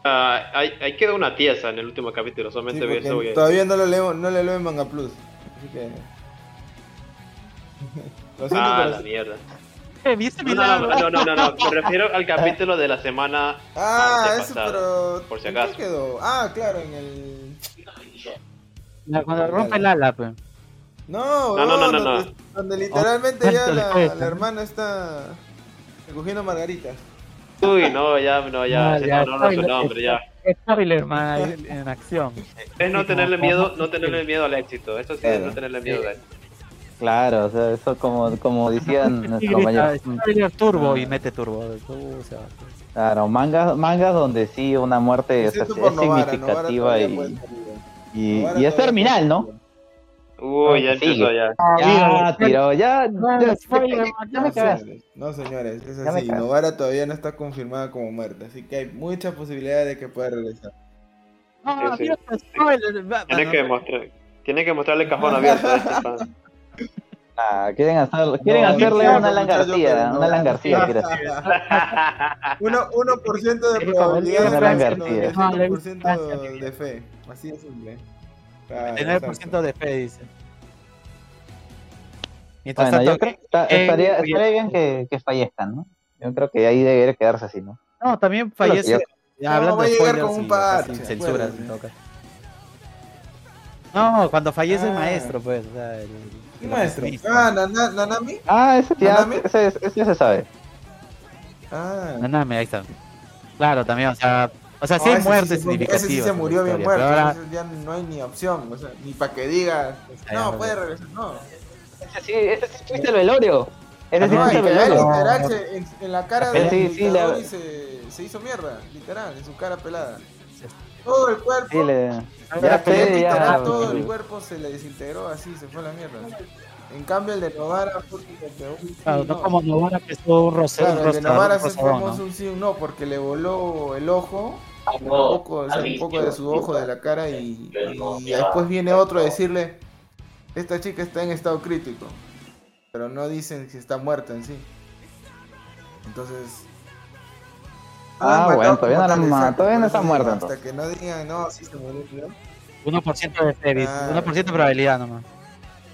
Ah, hay, hay queda una tiesa en el último capítulo, solamente sí, voy a... Todavía no lo leo, no le leo en Manga Plus. Así que. lo siento, ah, la mierda. Eh, no, no, no, no, no, me refiero al capítulo de la semana. Ah, eso, pero. Por si acaso. ¿Qué quedó? Ah, claro, en el. Cuando rompe el ala, pues. No, no, no, no, no, Donde literalmente ya la, la, hermana está recogiendo margaritas. Uy, no, ya, no, ya, no, no, no, su nombre, ya. Spoiler, hermana, en acción. Es no tenerle miedo, no tenerle miedo al éxito. Eso sí es no tenerle miedo al éxito. Claro, o sea, eso como, como decían nuestros compañeros. turbo y mete turbo. Claro, mangas, mangas donde sí una muerte o sea, es significativa y, y, y es terminal, ¿no? Uy, ya empezó ya. Ya, tiró, ya. No, señores, es así. Novara todavía no está confirmada como muerta, así que hay muchas posibilidades de que pueda regresar. No, Dios, Tiene que mostrar, tiene que mostrarle el cajón abierto a este Ah, quieren, hacer, quieren hacerle una langarcía, una langarcía, 1%, de probabilidad, 99% de fe, así de simple. 99% de fe, dice. bueno, yo creo que estaría, estaría, bien que, que, fallezcan, ¿no? Yo creo que ahí debería quedarse así, ¿no? No, también fallece. Ya, hablando de spoilers con un par, sin censura, sin toca. No, cuando fallece el maestro, pues. O sea, el, ¿Qué maestro? Ah, Nanami. Ah, ese ya, ese, ese ya se sabe. Ah. Nanami, ahí está. Claro, también, o sea, o sea, sí hay muertes significativas. Ese sí se murió bien muerto, ahora... ya no hay ni opción, o sea, ni para que diga, no, puede regresar, no. Ese sí, ese sí fuiste el velorio. Ese sí fuiste el velorio. Literal, se, en, en, la cara de sí, sí, la... se, se hizo mierda, literal, en su cara pelada. Todo el cuerpo, sí, le... ya, ya, todo el cuerpo se le desintegró así, se fue a la mierda. En cambio, el de Novara fue un claro, no como Novara que es un rosero. Claro, el de Novara se fue un sí un no, porque le voló el ojo, un poco, o sea, un poco de su ojo de la cara y, y, después viene otro a decirle, esta chica está en estado crítico, pero no dicen si está muerta en sí. Entonces, Ah, bueno, todavía no, todavía no está muerto. Hasta que no digan, no, sí se murió. 1% de series, 1% de probabilidad nomás.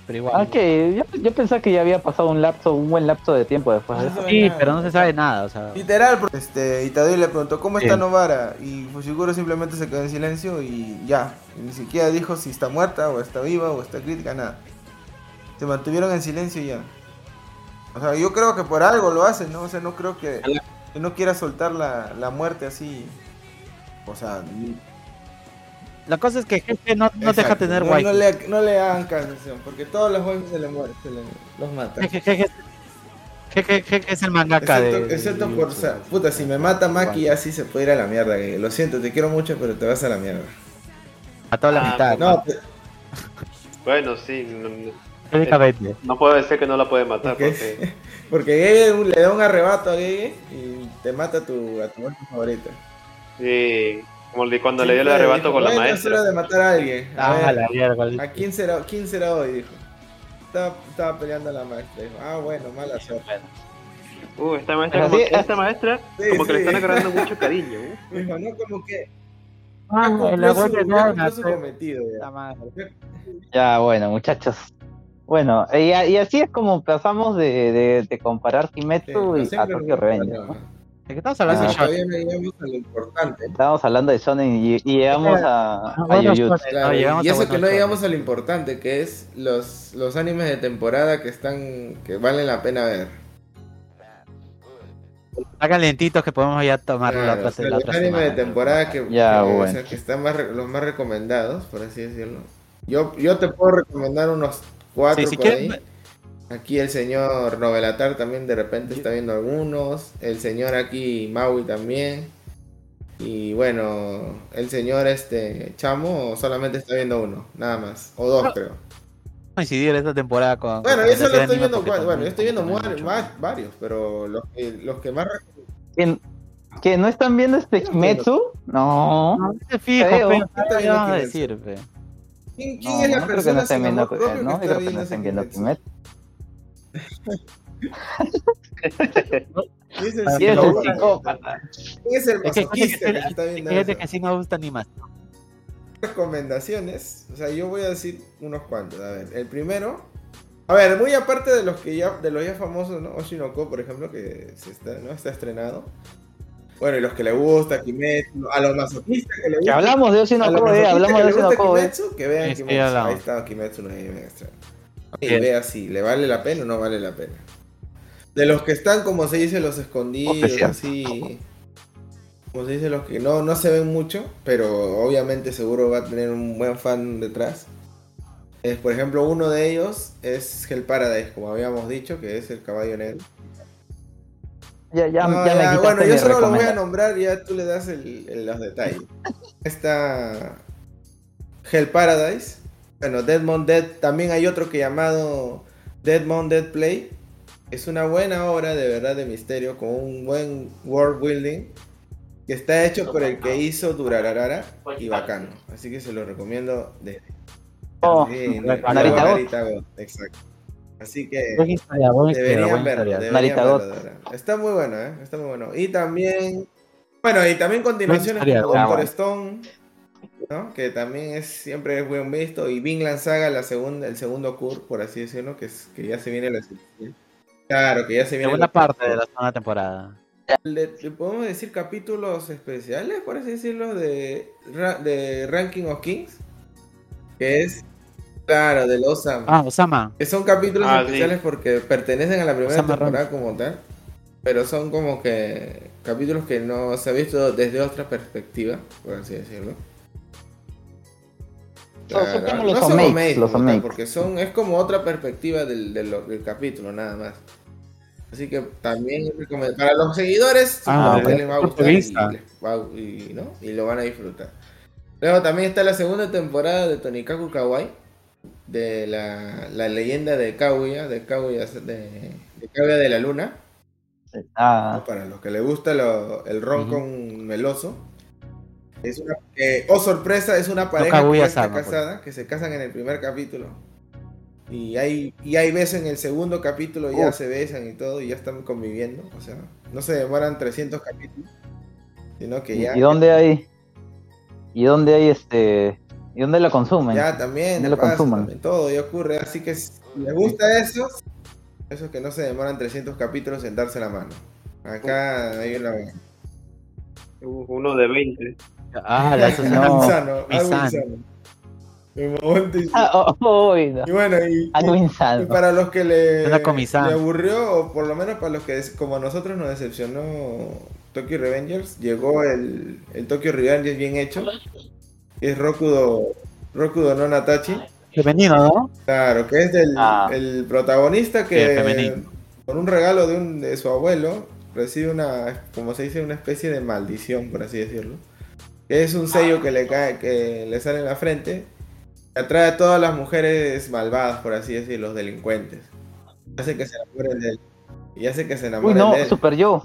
Pero igual. Ah, que yo, yo, pensaba que ya había pasado un lapso, un buen lapso de tiempo después de eso. Sí, pero no se sabe nada, o sea. Literal, este, Itadori le preguntó, ¿cómo está Novara? Y Fushiguro simplemente se quedó en silencio y ya. ni siquiera dijo si está muerta, o está viva, o está crítica, nada. Se mantuvieron en silencio y ya. O sea, yo creo que por algo lo hacen, ¿no? O sea, no creo que, que no quiera soltar la, la muerte así. O sea, la cosa es que jefe no, no deja tener guay. No, le, no le hagan canción, porque todos los waifus se le mueren, se le, los matan. Jeje, es el mangaka excepto, de. Excepto por. puta, si me mata Maki, así se puede ir a la mierda. Lo siento, te quiero mucho, pero te vas a la mierda. A toda la ah, mitad. No, Bueno, sí. No, no puedo decir que no la puede matar. Porque, porque, le da un arrebato a Gege y te mata a tu, a tu favorita. Sí. Como cuando le dio el arrebato con la maestra. de matar a alguien. A, ah, ver, ¿a quién será, quién será hoy? Dijo. Estaba, estaba peleando a la maestra. Dijo, ah, bueno, mala suerte. Uh, esta maestra, como, esta maestra como que le están agarrando mucho cariño. ¿eh? Dijo, no, como que. Ah, la su, no, su cometido, ya. ya, bueno, muchachos. Bueno, y, y, así es como pasamos de, de, de comparar Kimetsu y a Tokyo Revenge. ¿no? ¿De qué estamos hablando de Todavía no llegamos a lo importante. Estábamos hablando de Shonen y, llegamos a, a y eso que no llegamos a lo importante, que es los, los animes de temporada que están que valen la pena ver. Están lentitos que podemos ya tomar la, otra, la Los animes de temporada que, que, están más, los más recomendados, por así decirlo. Yo, yo te puedo recomendar unos cuatro por ahí. Aquí el señor Novelatar también de repente está viendo algunos. El señor aquí Maui también. Y bueno, el señor este Chamo solamente está viendo uno, nada más. O dos creo. Coincidir esta temporada con. Bueno, yo solo estoy viendo. Bueno, yo estoy viendo varios, pero los que, los que más. ¿Que, no están viendo este Kimetsu? No. No se fijo, ¿qué vamos a ¿Quién, quién es la persona que no están viendo, no, creo que no estén viendo Kimetsu. es el psicópata? es el masoquista que, está viendo Fíjate que sí me gusta ni más. Recomendaciones, o sea, yo voy a decir unos cuantos. A ver, el primero, a ver, muy aparte de los que ya, de los ya famosos, ¿no? Oshinoko, por ejemplo, que se está, ¿no? está estrenado. Bueno, y los que le gusta, Kimetsu, a los masoquistas que le gusta. Que hablamos de Oshinoko, eh, hablamos de Oshinoko. Kimetsu, que vean Kimetsu. Ahí está Kimetsu, no hay extra. Y vea si le vale la pena o no vale la pena. De los que están, como se dice, los escondidos, así. Como se dice, los que no, no se ven mucho, pero obviamente seguro va a tener un buen fan detrás. Es, por ejemplo, uno de ellos es Hell Paradise, como habíamos dicho, que es el caballo negro. Ya, ya, ya, bueno, yo solo lo voy a nombrar y ya tú le das el, los detalles. Está Hell Paradise. Bueno, Deadmond Dead. También hay otro que llamado Deadmond Dead Play es una buena obra de verdad de misterio con un buen world building que está hecho por el que hizo Durararara y bacano. Así que se lo recomiendo de oh, Narita Exacto. Así que deberían verlo, deberían verlo Está muy bueno, ¿eh? Está muy bueno. Y también, bueno, y también continuaciones como Doctor Stone, ¿no? Que también es siempre es buen visto. Y Vinland Saga, la segunda, el segundo cur, por así decirlo, que, es, que ya se viene la siguiente. Claro, que ya se viene. Segunda parte de la segunda temporada. Le, podemos decir capítulos especiales, por así decirlo, de, de Ranking of Kings. Que es, claro, del Osama. Ah, Osama. Que son capítulos ah, especiales porque pertenecen a la primera temporada como tal. Pero son como que capítulos que no se ha visto desde otra perspectiva, por así decirlo. Claro, no son los porque son, es como otra perspectiva del, del, del capítulo, nada más. Así que también para los seguidores ah, les va a gustar y, ¿no? y, lo van a disfrutar. Luego también está la segunda temporada de Tonikaku Kawaii, de la, la leyenda de Kaguya, de Kaguya de, de, de la Luna. Ah. Para los que les gusta lo, el ron con meloso. Es una, eh, oh sorpresa, es una pareja que está casada, que se casan en el primer capítulo. Y hay, y hay besos en el segundo capítulo, ya se besan y todo, y ya están conviviendo. O sea, no se demoran 300 capítulos. sino que ya... ¿Y dónde hay? ¿Y dónde hay este? ¿Y dónde lo consumen? Ya, también, lo consumen. todo ya ocurre, así que si les gusta eso, eso que no se demoran 300 capítulos en darse la mano. Acá hay una... Uno de 20. Ah, eso no. Insano, Ah, oh, y, bueno, y, para los que le, le, aburrió, o por lo menos para los que como a nosotros nos decepcionó Tokyo Revengers, llegó el, el Tokyo Revengers bien hecho. Es Rokudo, Rokudo no Natachi. Femenino, ¿no? Claro, que es del ah. el protagonista que con un regalo de, un, de su abuelo recibe una, como se dice, una especie de maldición, por así decirlo. Que es un sello que le cae, que le sale en la frente atrae a todas las mujeres malvadas, por así decir, los delincuentes. Hace que se enamoren de él. Y hace que se enamoren Uy, no, de él. super yo.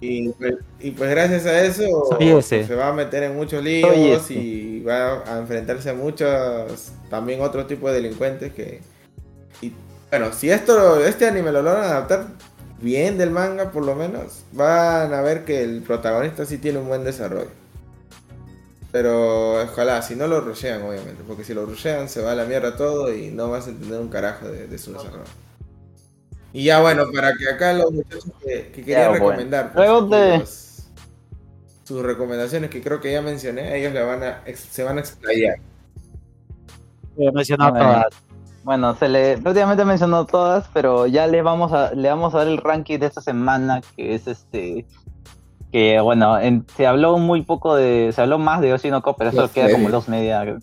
Y pues, y pues gracias a eso se va a meter en muchos líos y va a enfrentarse a muchos, también otro tipo de delincuentes que... Y, bueno, si esto, este anime lo logran adaptar bien del manga por lo menos, van a ver que el protagonista sí tiene un buen desarrollo. Pero ojalá, si no lo rushean, obviamente. Porque si lo rushean, se va a la mierda todo y no vas a entender un carajo de, su desarrollo. Y ya bueno, para que acá los muchachos que, querían recomendar. Pues, sus recomendaciones que creo que ya mencioné, ellos le van a, se van a explayar. He mencionado todas. Bueno, se le prácticamente mencionó todas, pero ya le vamos a le vamos a dar el ranking de esta semana, que es este que bueno, se habló muy poco de, se habló más de Oshinoko, pero eso queda como dos media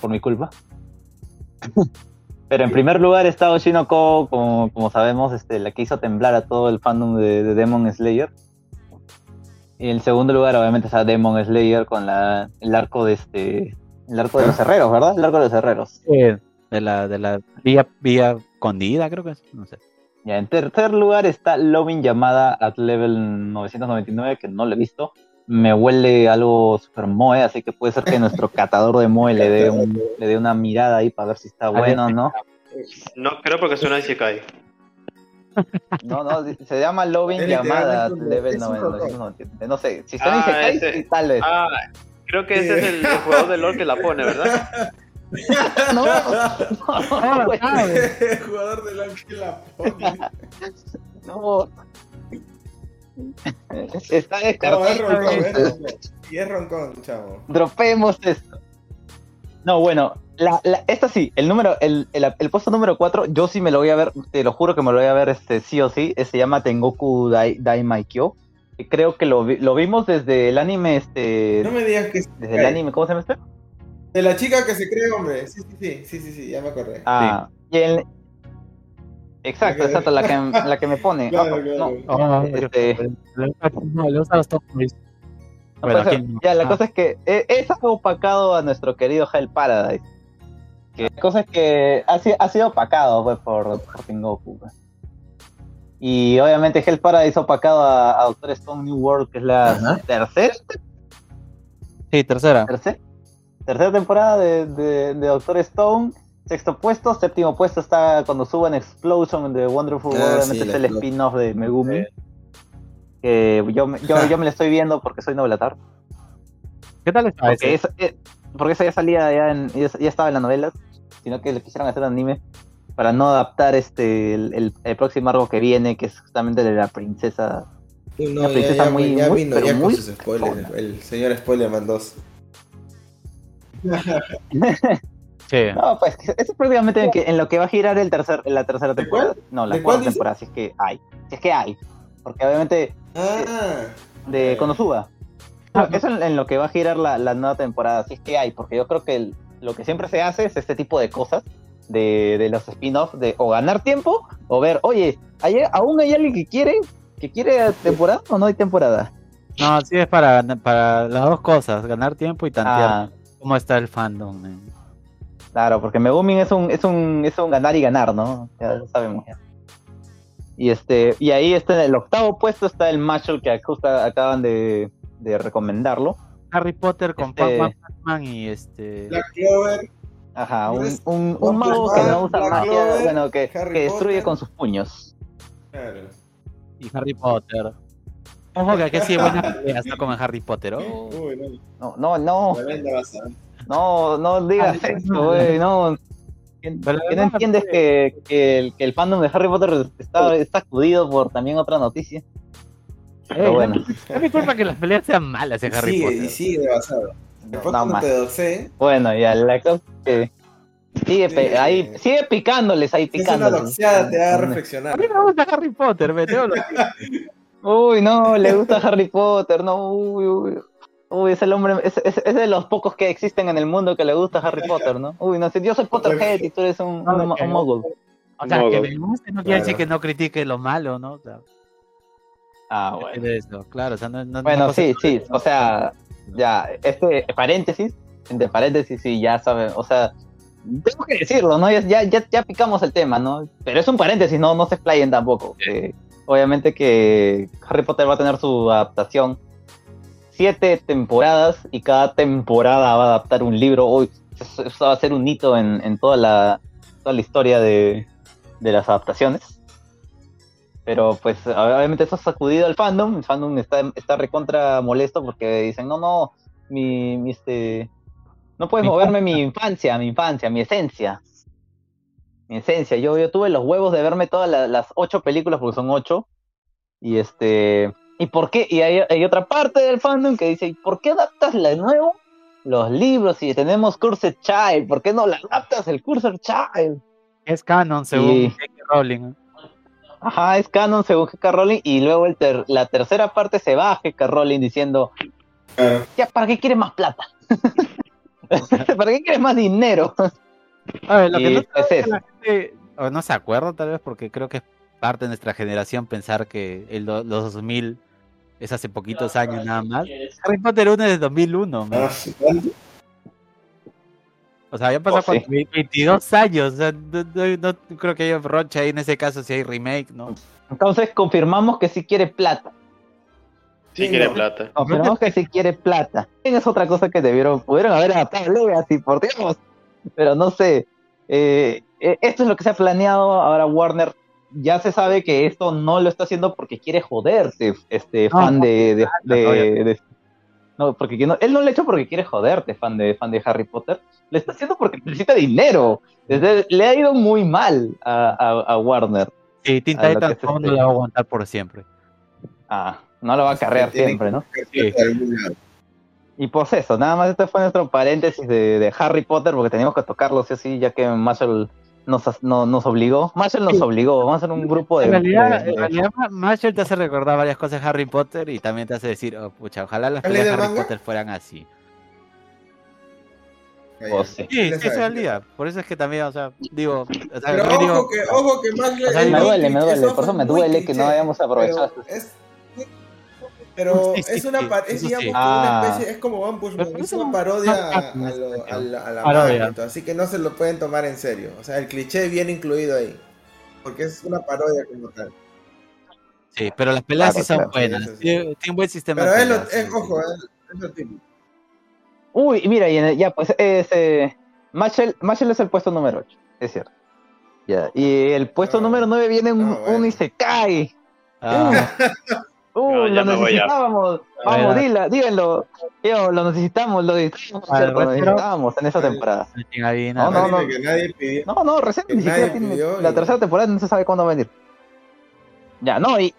por mi culpa. pero en primer lugar está Oshinoko, como, como sabemos, este, la que hizo temblar a todo el fandom de, Demon Slayer. Y en segundo lugar, obviamente, está Demon Slayer con la, el arco de este, el arco de los herreros, ¿verdad? El arco de los herreros. Sí, de la, de la vía, vía condida, creo que es, no sé. Ya, en tercer lugar está Loving llamada at level 999, que no lo he visto. Me huele algo super moe, así que puede ser que nuestro catador de moe le dé, un, le dé una mirada ahí para ver si está bueno o no. No, creo porque suena Isekai. No, no, se llama Loving llamada level 999. No sé, si suena ah, Isekai, tal vez. Ah, creo que ese es el, jugador de LOL que la pone, ¿verdad? No, no, no, El jugador de la que la pone. No. Está descartado. No, es roncón, Y es roncón, chavo. Dropemos esto. No, bueno, la, la, esta sí, el número, el, el, el, puesto número 4, yo sí me lo voy a ver, te lo juro que me lo voy a ver este sí o sí, se llama Tengoku Dai, Dai Maikyo. Creo que lo, lo vimos desde el anime, este... No me digas que... Desde el anime, ¿cómo se llama este? De la chica que se cree hombre. Sí, sí, sí, sí, sí, sí ya me acordé. Ah, y el... Exacto, exacto, la que, la que me pone. Claro, no, no, este... no, le gusta los Ya, la cosa es que e, es ha opacado a nuestro querido Hell Paradise. Que la cosa es que ha, ha sido opacado pues, por, por Tengoku. Pues. Y obviamente Hell Paradise ha opacado a, Doctor Stone New World, que es la tercera. Sí, tercera. ¿Tercera? Tercera temporada de, Doctor Stone. Sexto puesto, séptimo puesto está cuando suban Explosion de Wonderful ah, World, es el spin-off de Megumi. Que yo, yo, yo, me lo estoy viendo porque soy novelatar. ¿Qué tal está porque? Eh, porque eso ya salía, ya, en, ya, estaba en las novelas, sino que le quisieron hacer anime para no adaptar este el, el, próximo arco que viene, que es justamente de la princesa. la princesa muy, ya vino, ya con sus spoilers, el, señor Spoiler mandó sí. No, pues eso es prácticamente en, lo que va a girar el tercer, la tercera temporada. No, la cuarta temporada, si es que hay. Si es que hay. Porque obviamente. Ah. de Konosuba. No, eso en, lo que va a girar la, nueva temporada, si es que hay. Porque yo creo que lo que siempre se hace es este tipo de cosas. De, de los spin-offs, de o ganar tiempo o ver, oye, ¿hay, ¿aún hay alguien que quiere que quiere temporada o no hay temporada? No, sí es para, para las dos cosas, ganar tiempo y tantear. Ah, cómo está el fandom. Claro, porque Megumin es un, es un, es un ganar y ganar, ¿no? Ya lo sabemos ya. Y este, y ahí está en el octavo puesto está el macho que justo acaban de, de recomendarlo. Harry Potter con este... Batman y este. Black Clover. Ajá, un, un, un mago que no usa magia, bueno, que, que destruye con sus puños. Claro. Y Harry Potter. Ojo que aquí sí buenas peleas, no como en Harry Potter. Oh. no. no, no, no. No, digas eso, güey, no. no entiendes que, que, el, que, el, fandom de Harry Potter está, está sacudido por también otra noticia? Pero bueno. No me importa que las peleas sean malas en Harry Potter. Y sigue basado. Después no, no te Bueno, ya la cosa que Sigue, ahí, sigue picándoles ahí, picándoles. Es una te haga reflexionar. A mí me gusta Harry Potter, me tengo Uy, no, le gusta Harry Potter, no, uy, uy. Uy, es el hombre, es, es, es, de los pocos que existen en el mundo que le gusta Harry Potter, ¿no? Uy, no sé, yo soy Potterhead y tú eres un, no, un, un mogul. O sea, que me guste no quiere decir que no critique lo malo, ¿no? O sea, ah, bueno. Eso, claro, o sea, no, no, bueno, sí, sí, o sea, ya, este paréntesis, entre paréntesis, sí, ya saben, o sea, tengo que decirlo, ¿no? Ya, ya, ya picamos el tema, ¿no? Pero es un paréntesis, no, no se explayen tampoco. obviamente que Harry Potter va a tener su adaptación siete temporadas y cada temporada va a adaptar un libro. Hoy eso, va a ser un hito en, toda, la, toda la historia de, las adaptaciones. Pero pues obviamente eso ha sacudido al fandom. El fandom está, está recontra molesto porque dicen, no, no, mi, mi este, no puedes moverme mi infancia, mi infancia, mi esencia. Mi esencia. Yo, yo tuve los huevos de verme todas las, ocho películas, porque son ocho. Y este. ¿Y por qué? Y hay, otra parte del fandom que dice, ¿y por qué adaptas de nuevo los libros si tenemos Cursed Child? ¿Por qué no la adaptas el Cursed Child? Es canon, según J.K. Rowling. Ajá, es canon según J.K. Rowling. Y luego el la tercera parte se va a J.K. Rowling diciendo, ya, ¿para qué quieres más plata? ¿Para qué quieres más dinero? A ver, lo que no, es la gente, no se acuerda tal vez porque creo que es parte de nuestra generación pensar que el, los 2000 es hace poquitos años nada más. Harry Potter 1 es de 2001. Ah, o sea, ya pasado 22 años. O sea, no, creo que haya rocha ahí en ese caso si hay remake, ¿no? Entonces confirmamos que sí quiere plata. Si quiere plata. Confirmamos que si quiere plata. Es otra cosa que debieron, pudieron haber adaptado así, por Dios. Pero no sé. Eh, eh, esto es lo que se ha planeado. Ahora Warner ya se sabe que esto no lo está haciendo porque quiere joderte, este fan de, no, porque él no lo ha hecho porque quiere joderte, fan de fan de Harry Potter. Lo está haciendo porque necesita dinero. le ha ido muy mal a, Warner. Sí, Tinta no lo va a aguantar por siempre. Ah, no lo va a carrear siempre, ¿no? Y pues eso, nada más este fue nuestro paréntesis de, Harry Potter, porque teníamos que tocarlo sí o sí, ya que Marshall nos, nos obligó. Marshall nos obligó, vamos a hacer un grupo de... En realidad, en realidad Marshall te hace recordar varias cosas de Harry Potter y también te hace decir, oh, pucha, ojalá las peleas de Harry Potter fueran así. Oh, sí, sí, sí, al día. Por eso es que también, o sea, digo. O sea, pero ojo, que, ojo que más me duele, me duele. Por eso me duele que no hayamos aprovechado. Es, pero es una es, digamos, una especie, es como One Punch es una parodia a, a, la parodia. así que no se lo pueden tomar en serio. O sea, el cliché viene incluido ahí. Porque es una parodia como tal. Sí, pero las peleas sí son buenas. Tiene un buen sistema. Pero es, lo, ojo, es, lo típico. Uy, mira, ya, pues es, eh, Marshall, es el puesto número 8, es cierto. Ya, y el puesto ah. número 9 viene un, ah, bueno. un Isekai. Ah. Uh, lo necesitábamos. Vamos, dila, díganlo. Yo, lo necesitamos, lo necesitamos, lo en esa temporada. No, no, no. Que nadie pidió, no, no, recién ni siquiera tiene, la tercera temporada no se sabe cuándo va a venir. Ya, no, y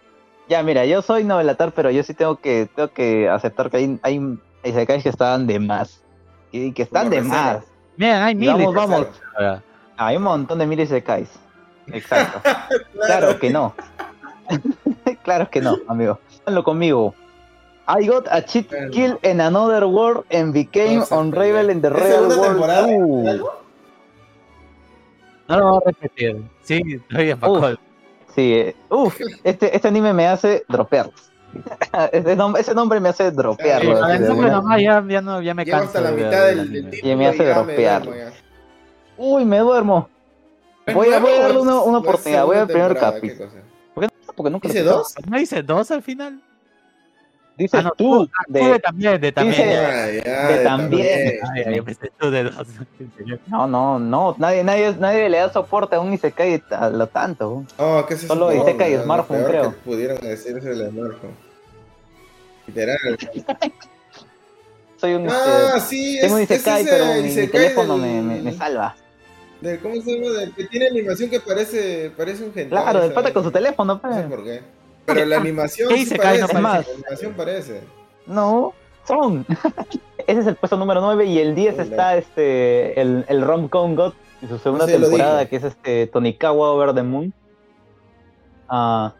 ya, mira, yo soy novelatar, pero yo sí tengo que, tengo que aceptar que hay, hay Isekais que están de más. Y que están de más. Mira, hay miles. Vamos, vamos. Hay un montón de miles de Isekais. Exacto. claro que no. claro que no, amigo. Háganlo conmigo. I got a cheat kill in another world and became unravel in the real world. No lo voy a repetir. Sí, estoy en Uf, Sí, eh, uf, este, este anime me hace dropear. ese, nombre, ese nombre me hace dropear. Sí, el nombre nomás ya, ya, no, ya me canso. hasta la mitad del, del Y me hace dropear. Uy, me duermo. Voy a, voy a darle una, una oportunidad. Voy al primer capítulo porque nunca ¿Dice dos? ¿No dice dos al final? Dice ah, tú, de, también, de también. de, también. tú de dos. No, no, no. Nadie, nadie, nadie le da soporte a un Isekai a lo tanto. Oh, ¿qué es Solo Isekai y Smartphone, creo. pudieron decirse el Smartphone. Literal. Soy un. Ah, este, sí, tengo un Isekai, pero mi, teléfono me, me, salva. ¿Cómo se llama? Del que tiene animación que parece, parece un hentai. Claro, del pata con su teléfono, pues. No sé por qué. Pero la animación sí parece, no La animación parece. No, son. Ese es el puesto número 9 y el 10 está este el, el Rom-Com God y su segunda temporada que es este Tonikawa Over the Moon. Ah,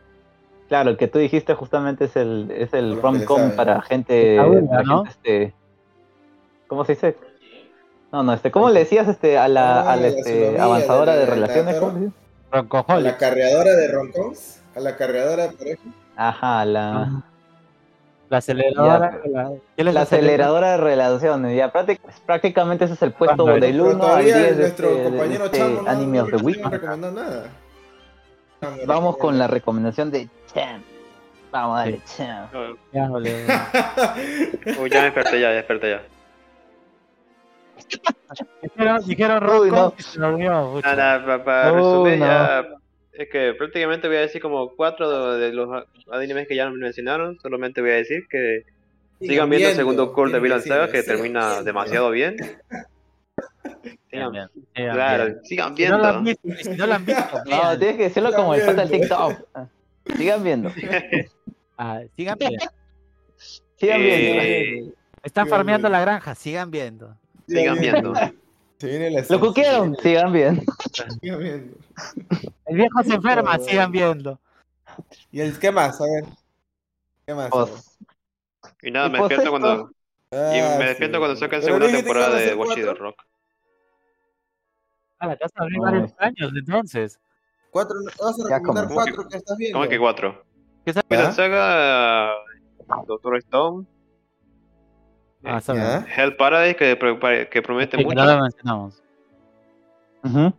claro, el que tú dijiste justamente es el es el rom-com para gente, ¿no? este, ¿cómo se dice? No, no, este, ¿cómo le decías este a la, ah, a la este, avanzadora de, relaciones? ¿cómo ¿A la carreadora de romcoms? ¿A la carreadora de pareja? Ajá, la... Ah. La aceleradora, la, aceleradora de relaciones. Ya prácticamente ese es el puesto del 1 al 10 nuestro este, compañero este Chamo anime of the week. No nada. Vamos con la recomendación de Cham. Vamos a darle Cham. Ya, Uy, ya me desperté ya, desperté ya. Dijeron, dijeron Uy, no. Nada, para resumir ya es que prácticamente voy a decir como cuatro de, los animes que ya me mencionaron. Solamente voy a decir que sigan, viendo, el segundo call de Villain Saga, que termina demasiado bien. Sigan, bien. claro, sigan viendo. No lo han visto, no lo han visto. no, tienes que decirlo como el del TikTok. Sigan viendo. Ah, sigan viendo. Sigan viendo. Están farmeando la granja, sigan viendo. Sigan viendo. Lo cuquieron, sigan viendo. Sigan viendo. El viejo se enferma, sigan viendo. ¿Y el qué más? A ver. ¿Qué más? Pues, y nada, me despierto cuando. Ah, y me despierto cuando sacan segunda temporada de Watch the Rock. Ah, ya sabes varios años entonces. Cuatro, vas a recomendar cuatro que estás viendo. ¿Cómo que cuatro? ¿Qué sabes? saga Doctor Stone. Ah, eh, Hell Paradise que, que promete mucho. Nada mencionamos.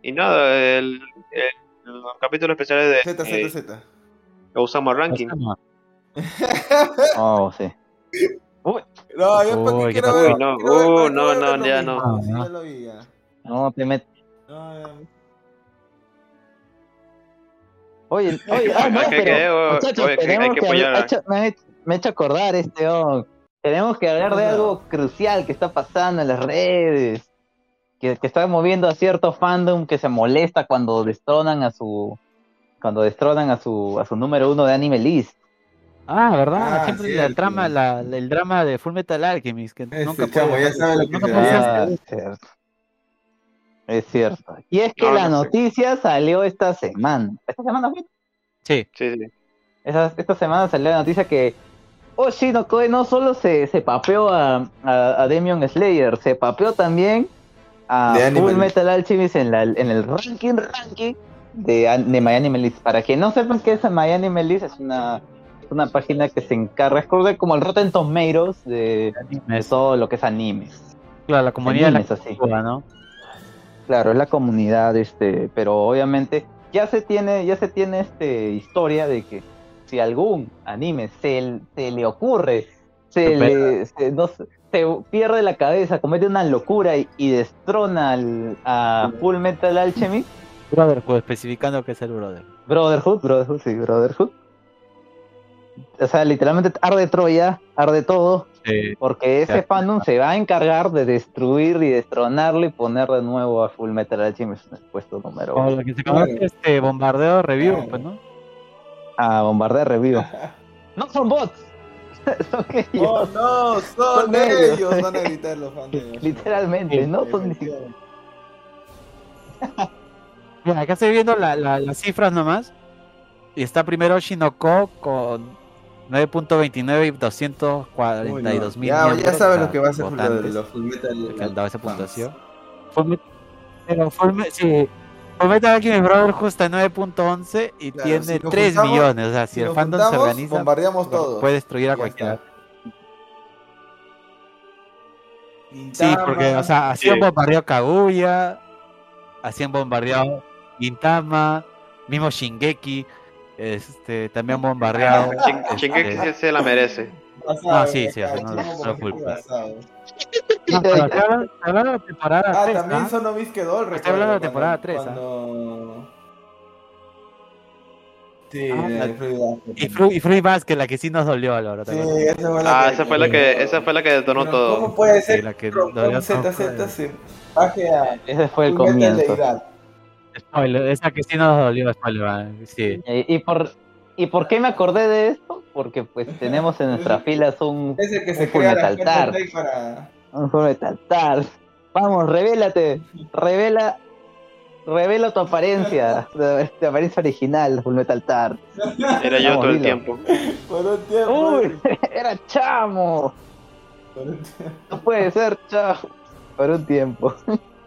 Y nada, el, el, los capítulos especiales de Z, Z, Z. Osama Ranking. oh, sí. Uy. No, yo para qué quiero ver. No, uh, no, no, ya no. Ya lo vi ya. No, te metes. Oye, oye, ah, no, pero, muchachos, oye, que, hay que. Me, me he hecho acordar este, oh, tenemos que hablar de algo crucial que está pasando en las redes. Que, que está moviendo a cierto fandom que se molesta cuando destronan a su. Cuando destronan a su, a su número uno de Anime List. Ah, ¿verdad? Ah, Siempre el, drama, la, el drama de Full Metal Alchemist. Que nunca chavo, ya sabe lo que ah, es cierto. Es cierto. Y es que la noticia salió esta semana. ¿Esta semana fue? Sí. Sí, sí. esta semana salió la noticia que Oshino Koe no solo se, se papeó a, a, Demion Slayer, se papeó también a Full Metal Alchemist en, la, en el ranking ranking de, de My Anime List. Para que no sepan qué es My Anime List, es una, una página que se encarga, es como el Rotten Tomatoes de, de todo lo que es anime. Claro, la comunidad es así. ¿no? Claro, es la comunidad, este, pero obviamente ya se tiene, ya se tiene este historia de que si algún anime se, le ocurre, se, le, pierde la cabeza, comete una locura y, destrona a Full Metal Alchemy. Brotherhood, especificando que es el Brotherhood. Brotherhood, Brotherhood, sí, Brotherhood. O sea, literalmente arde Troya, arde todo. porque ese fandom se va a encargar de destruir y destronarlo y poner de nuevo a Full Metal Alchemist en el puesto número uno. lo que se conoce este bombardeo review, pues, ¿no? A bombardear review. no son bots. son ellos. Oh, no, son, ellos. Van a gritar los fans. Literalmente, no son ni siquiera. Mira, acá estoy viendo la, la, las cifras nomás. Y está primero Shinoko con 9.29 y 242 mil. Ya, ya sabes lo que va a ser los Full Metal. Que han dado esa puntuación. Pero Full, sí, Fullmetal Alchemist Brotherhood está en 9.11 y tiene 3 millones. O sea, si, el fandom se organiza, bombardeamos todo. puede destruir a cualquiera. Sí, porque, o sea, así han bombardeado Kaguya, así han bombardeado Gintama, mismo Shingeki, este, también han bombardeado. Shingeki este, se la merece. Ah, sí, sí, no, no, no culpa. Hablando de temporada ah, 3. Ah, también ¿no? Sonovis quedó el Estoy hablando de temporada 3. Cuando... Sí, Ah, Fruit. Y Fruit, Basket, la que sí nos dolió, Álvaro. ¿te Sí, esa fue la Ah, esa fue la que, esa fue la que detonó Pero todo. ¿Cómo puede Sí, ser la que que dolió ZZ se baje a Ese fue el comienzo. Spoiler, esa que sí nos dolió, spoiler, sí. Y, y por, ¿Y por qué me acordé de esto? Porque pues tenemos en nuestras filas un, Es el que se Un crea la Fullmetal cuenta Tar. Play para... un. Vamos, revélate. Revela. Revela tu apariencia. Tu apariencia original, Fullmetal Tar. Era yo Vamos, todo el tiempo. Por un tiempo. Uy, era chamo. por un tiempo. No puede ser, chamo. Por un tiempo.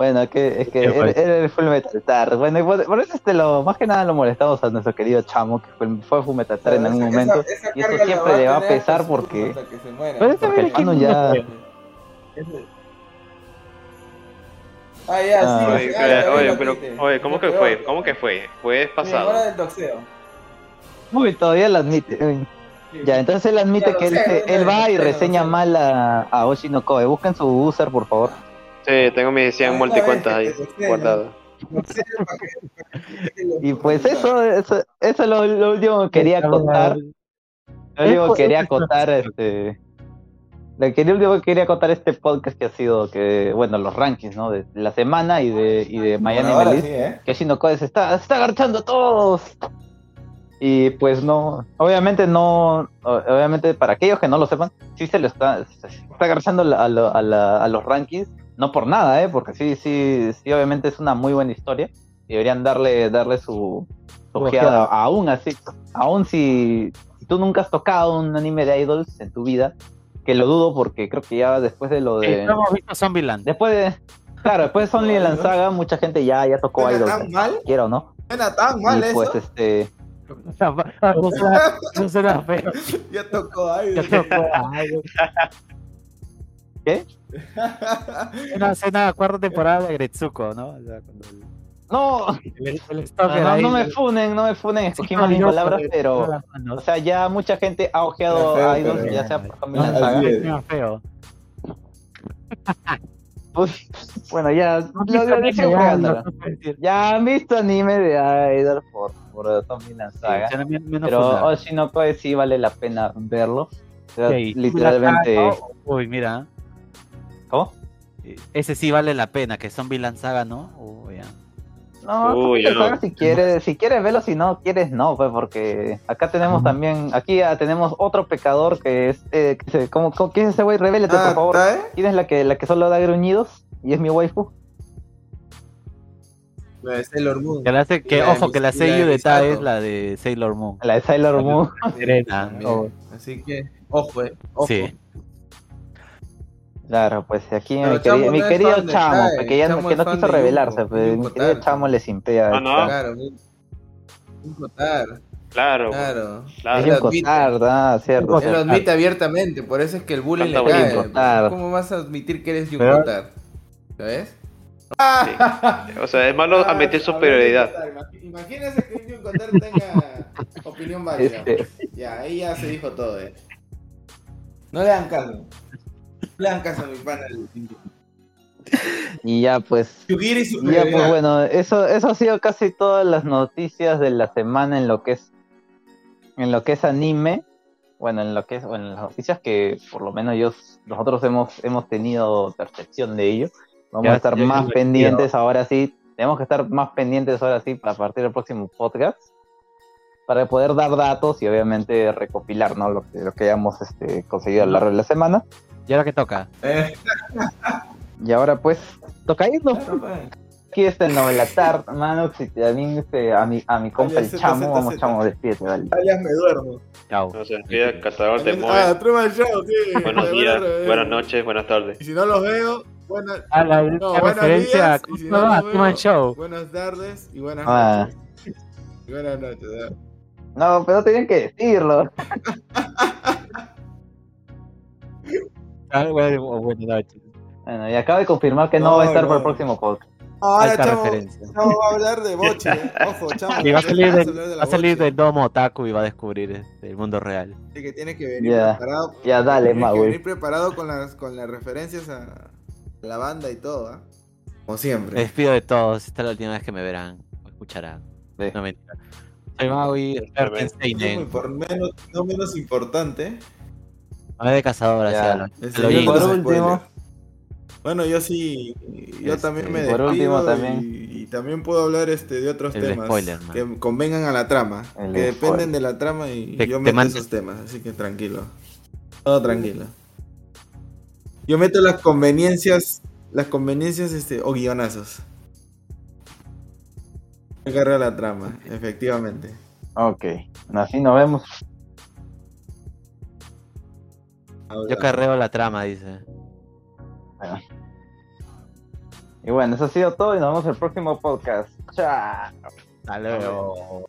Bueno, que, es que ¿Qué fue? era, era el Full Metal Tar. Bueno, y por, por eso este lo, más que nada lo molestamos a nuestro querido chamo, que fue, fue Full Metal Tar en algún Esa- momento. esa- esa y eso siempre le va a pesar porque. hasta que se muera. Pero Porque el Manu ya. Ah, ya, Ah. sí. Oye, ah, oye, pero, oye, ¿cómo que fue? ¿Cómo que fue? Fue pasado. hora del doxeo. Uy, todavía lo admite. Ya, entonces él admite Ya que él, sé, él va y reseña mal a, a Oshino Koe. Busquen su user, por favor. Sí, tengo mis 100 Una multicuentas ahí guardadas. Doxeo para que- para que lo- Y pues eso, eso, eso es lo, lo último que quería acotar. Lo único que quería acotar, este. Lo que último que quería acotar este podcast que ha sido que, bueno, los rankings, ¿no? De la semana y de, y de Miami Bueno, Melis. sí, ¿eh? que Shinoko se está, se está agarchando a todos. Y pues no, obviamente no, obviamente para aquellos que no lo sepan, sí se lo está, se está agarchando a, lo- a la- a los rankings, no por nada, ¿eh? porque sí, sí, sí, obviamente es una muy buena historia. Y deberían darle, darle su, ojeada, ojeada. aún así, aún si, si tú nunca has tocado un anime de idols en tu vida, que lo dudo porque creo que ya después de lo Sí, de... no hemos visto Zombieland. Después de... Claro, después de Only Land Saga, mucha gente ya, ya tocó ¿Suena idols, tan mal? quiera o no. ¿Suena tan mal y eso? pues este No suena, no suena feo. Ya tocó ahí. Ya tocó, ¿Qué? Una escena cuarta temporada de Gretsuko, ¿no? O sea, cuando el- No, el, el no, me funen, no me funen, mal mis palabras, pero- o sea, ya mucha gente ha ojeado Pero a feo, idols, ya sea por No, así Saga. feo. Pues, bueno, ya No, lo, lo ya, han visto anime de idols por, por Zombie Land Saga, Sí, menos pero. Oshinoko sí vale la pena verlo. O sea, Ok, literalmente, Zombieland Uy, mira. Ese sí vale la pena, que Zombieland Saga, ¿no? Uy, ya. No, Uy, Zombie no. Si quieres, si quieres verlo, si no quieres no, pues porque acá tenemos también, aquí ya tenemos otro pecador que es, eh, que se- ¿cómo, cómo- ¿quién es ese güey? Revélate Ah, por favor. ¿está, eh? ¿Quién es la que, la que solo da gruñidos? Y es mi waifu. La de Sailor Moon. Que, la hace, que Y la ojo, que la la de Ta es la de Sailor Moon. La de Sailor Moon. Serena, oh. Así que, ojo, eh. Ojo. Sí. Claro, pues aquí mi, querido, mi no es Chamo, Tai, pues, que, ya no- Chamo que es no quiso revelarse, pues, mi querido. Chamo le simpea. Ah, no. Claro, un- un cotar. Claro, Claro. Es claro. Él un cotar, ah, cierto. Él lo admite abiertamente, por eso es que el bullying le cae. ¿Cómo vas a admitir que eres Yukotar? ¿Sabes? O sea, es malo admitir superioridad. Imagínese que un Yukotar tenga opinión válida. Este, Ya, ahí ya se dijo todo, eh. No le dan caso. Caso a mi pana. y ya pues, y ya pues bueno, eso, eso ha sido casi todas las noticias de la semana en lo que es, en lo que es anime. Bueno, en lo que es, bueno, en las noticias que por lo menos yo, nosotros hemos, hemos tenido percepción de ello. Vamos Ya, a estar más pendientes ahora sí. Tenemos que estar más pendientes ahora sí a partir del próximo podcast para poder dar datos y obviamente recopilar ¿no? lo, que, lo que hayamos este, conseguido a lo largo de la semana. ¿Y ahora qué toca? Eh, Y ahora pues toca irnos. claro. Aquí está el novelatar, mano. Si te, a, mí, este, a, mi, a mi compa el chamo, Z, vamos chamo, despídete, dale. Alias me duermo. Chao. No se despide el catador de Ah, Moe. Truman Show, sí. Buenos días, eh, buenas noches, buenas tardes. Y si no los veo, buenas, Ah, la, No, la referencia días, ¿cómo y se si no Truman Show. buenas tardes y buenas Ah. noches. Y buenas noches. ¿eh? No, pero tenían que decirlo. Ah, bueno, buenas noches. Bueno, y acabo de confirmar que no, No, va a estar no. para el próximo podcast. Ahora, chamo, referencia. chamo va a hablar de Bochi, ¿eh? Ojo, chamo. Y va a salir, del, de va a salir Bochi, del domo otaku y va a descubrir este, el mundo real. así que tiene que venir preparado. Ya, dale, tiene que venir preparado con las, con las referencias a la banda y todo, ¿ah? Como Me siempre. despido de todos. Esta es la última vez que me verán o escucharán. Sí. No mentira. Maui, por menos, no menos importante. A de cazadora, ya. Sí, por último. Bueno, yo sí, yo este, también me por último, también. Y, también puedo hablar este de otros temas que convengan a la trama, que dependen de la trama y yo meto esos temas, así que tranquilo. Todo tranquilo. Yo meto las conveniencias, las conveniencias este, o guionazos. Agarra la trama, efectivamente. Ok, así nos vemos. Yo carreo la trama, dice. Y bueno, eso ha sido todo y nos vemos en el próximo podcast. Chao. Hasta luego.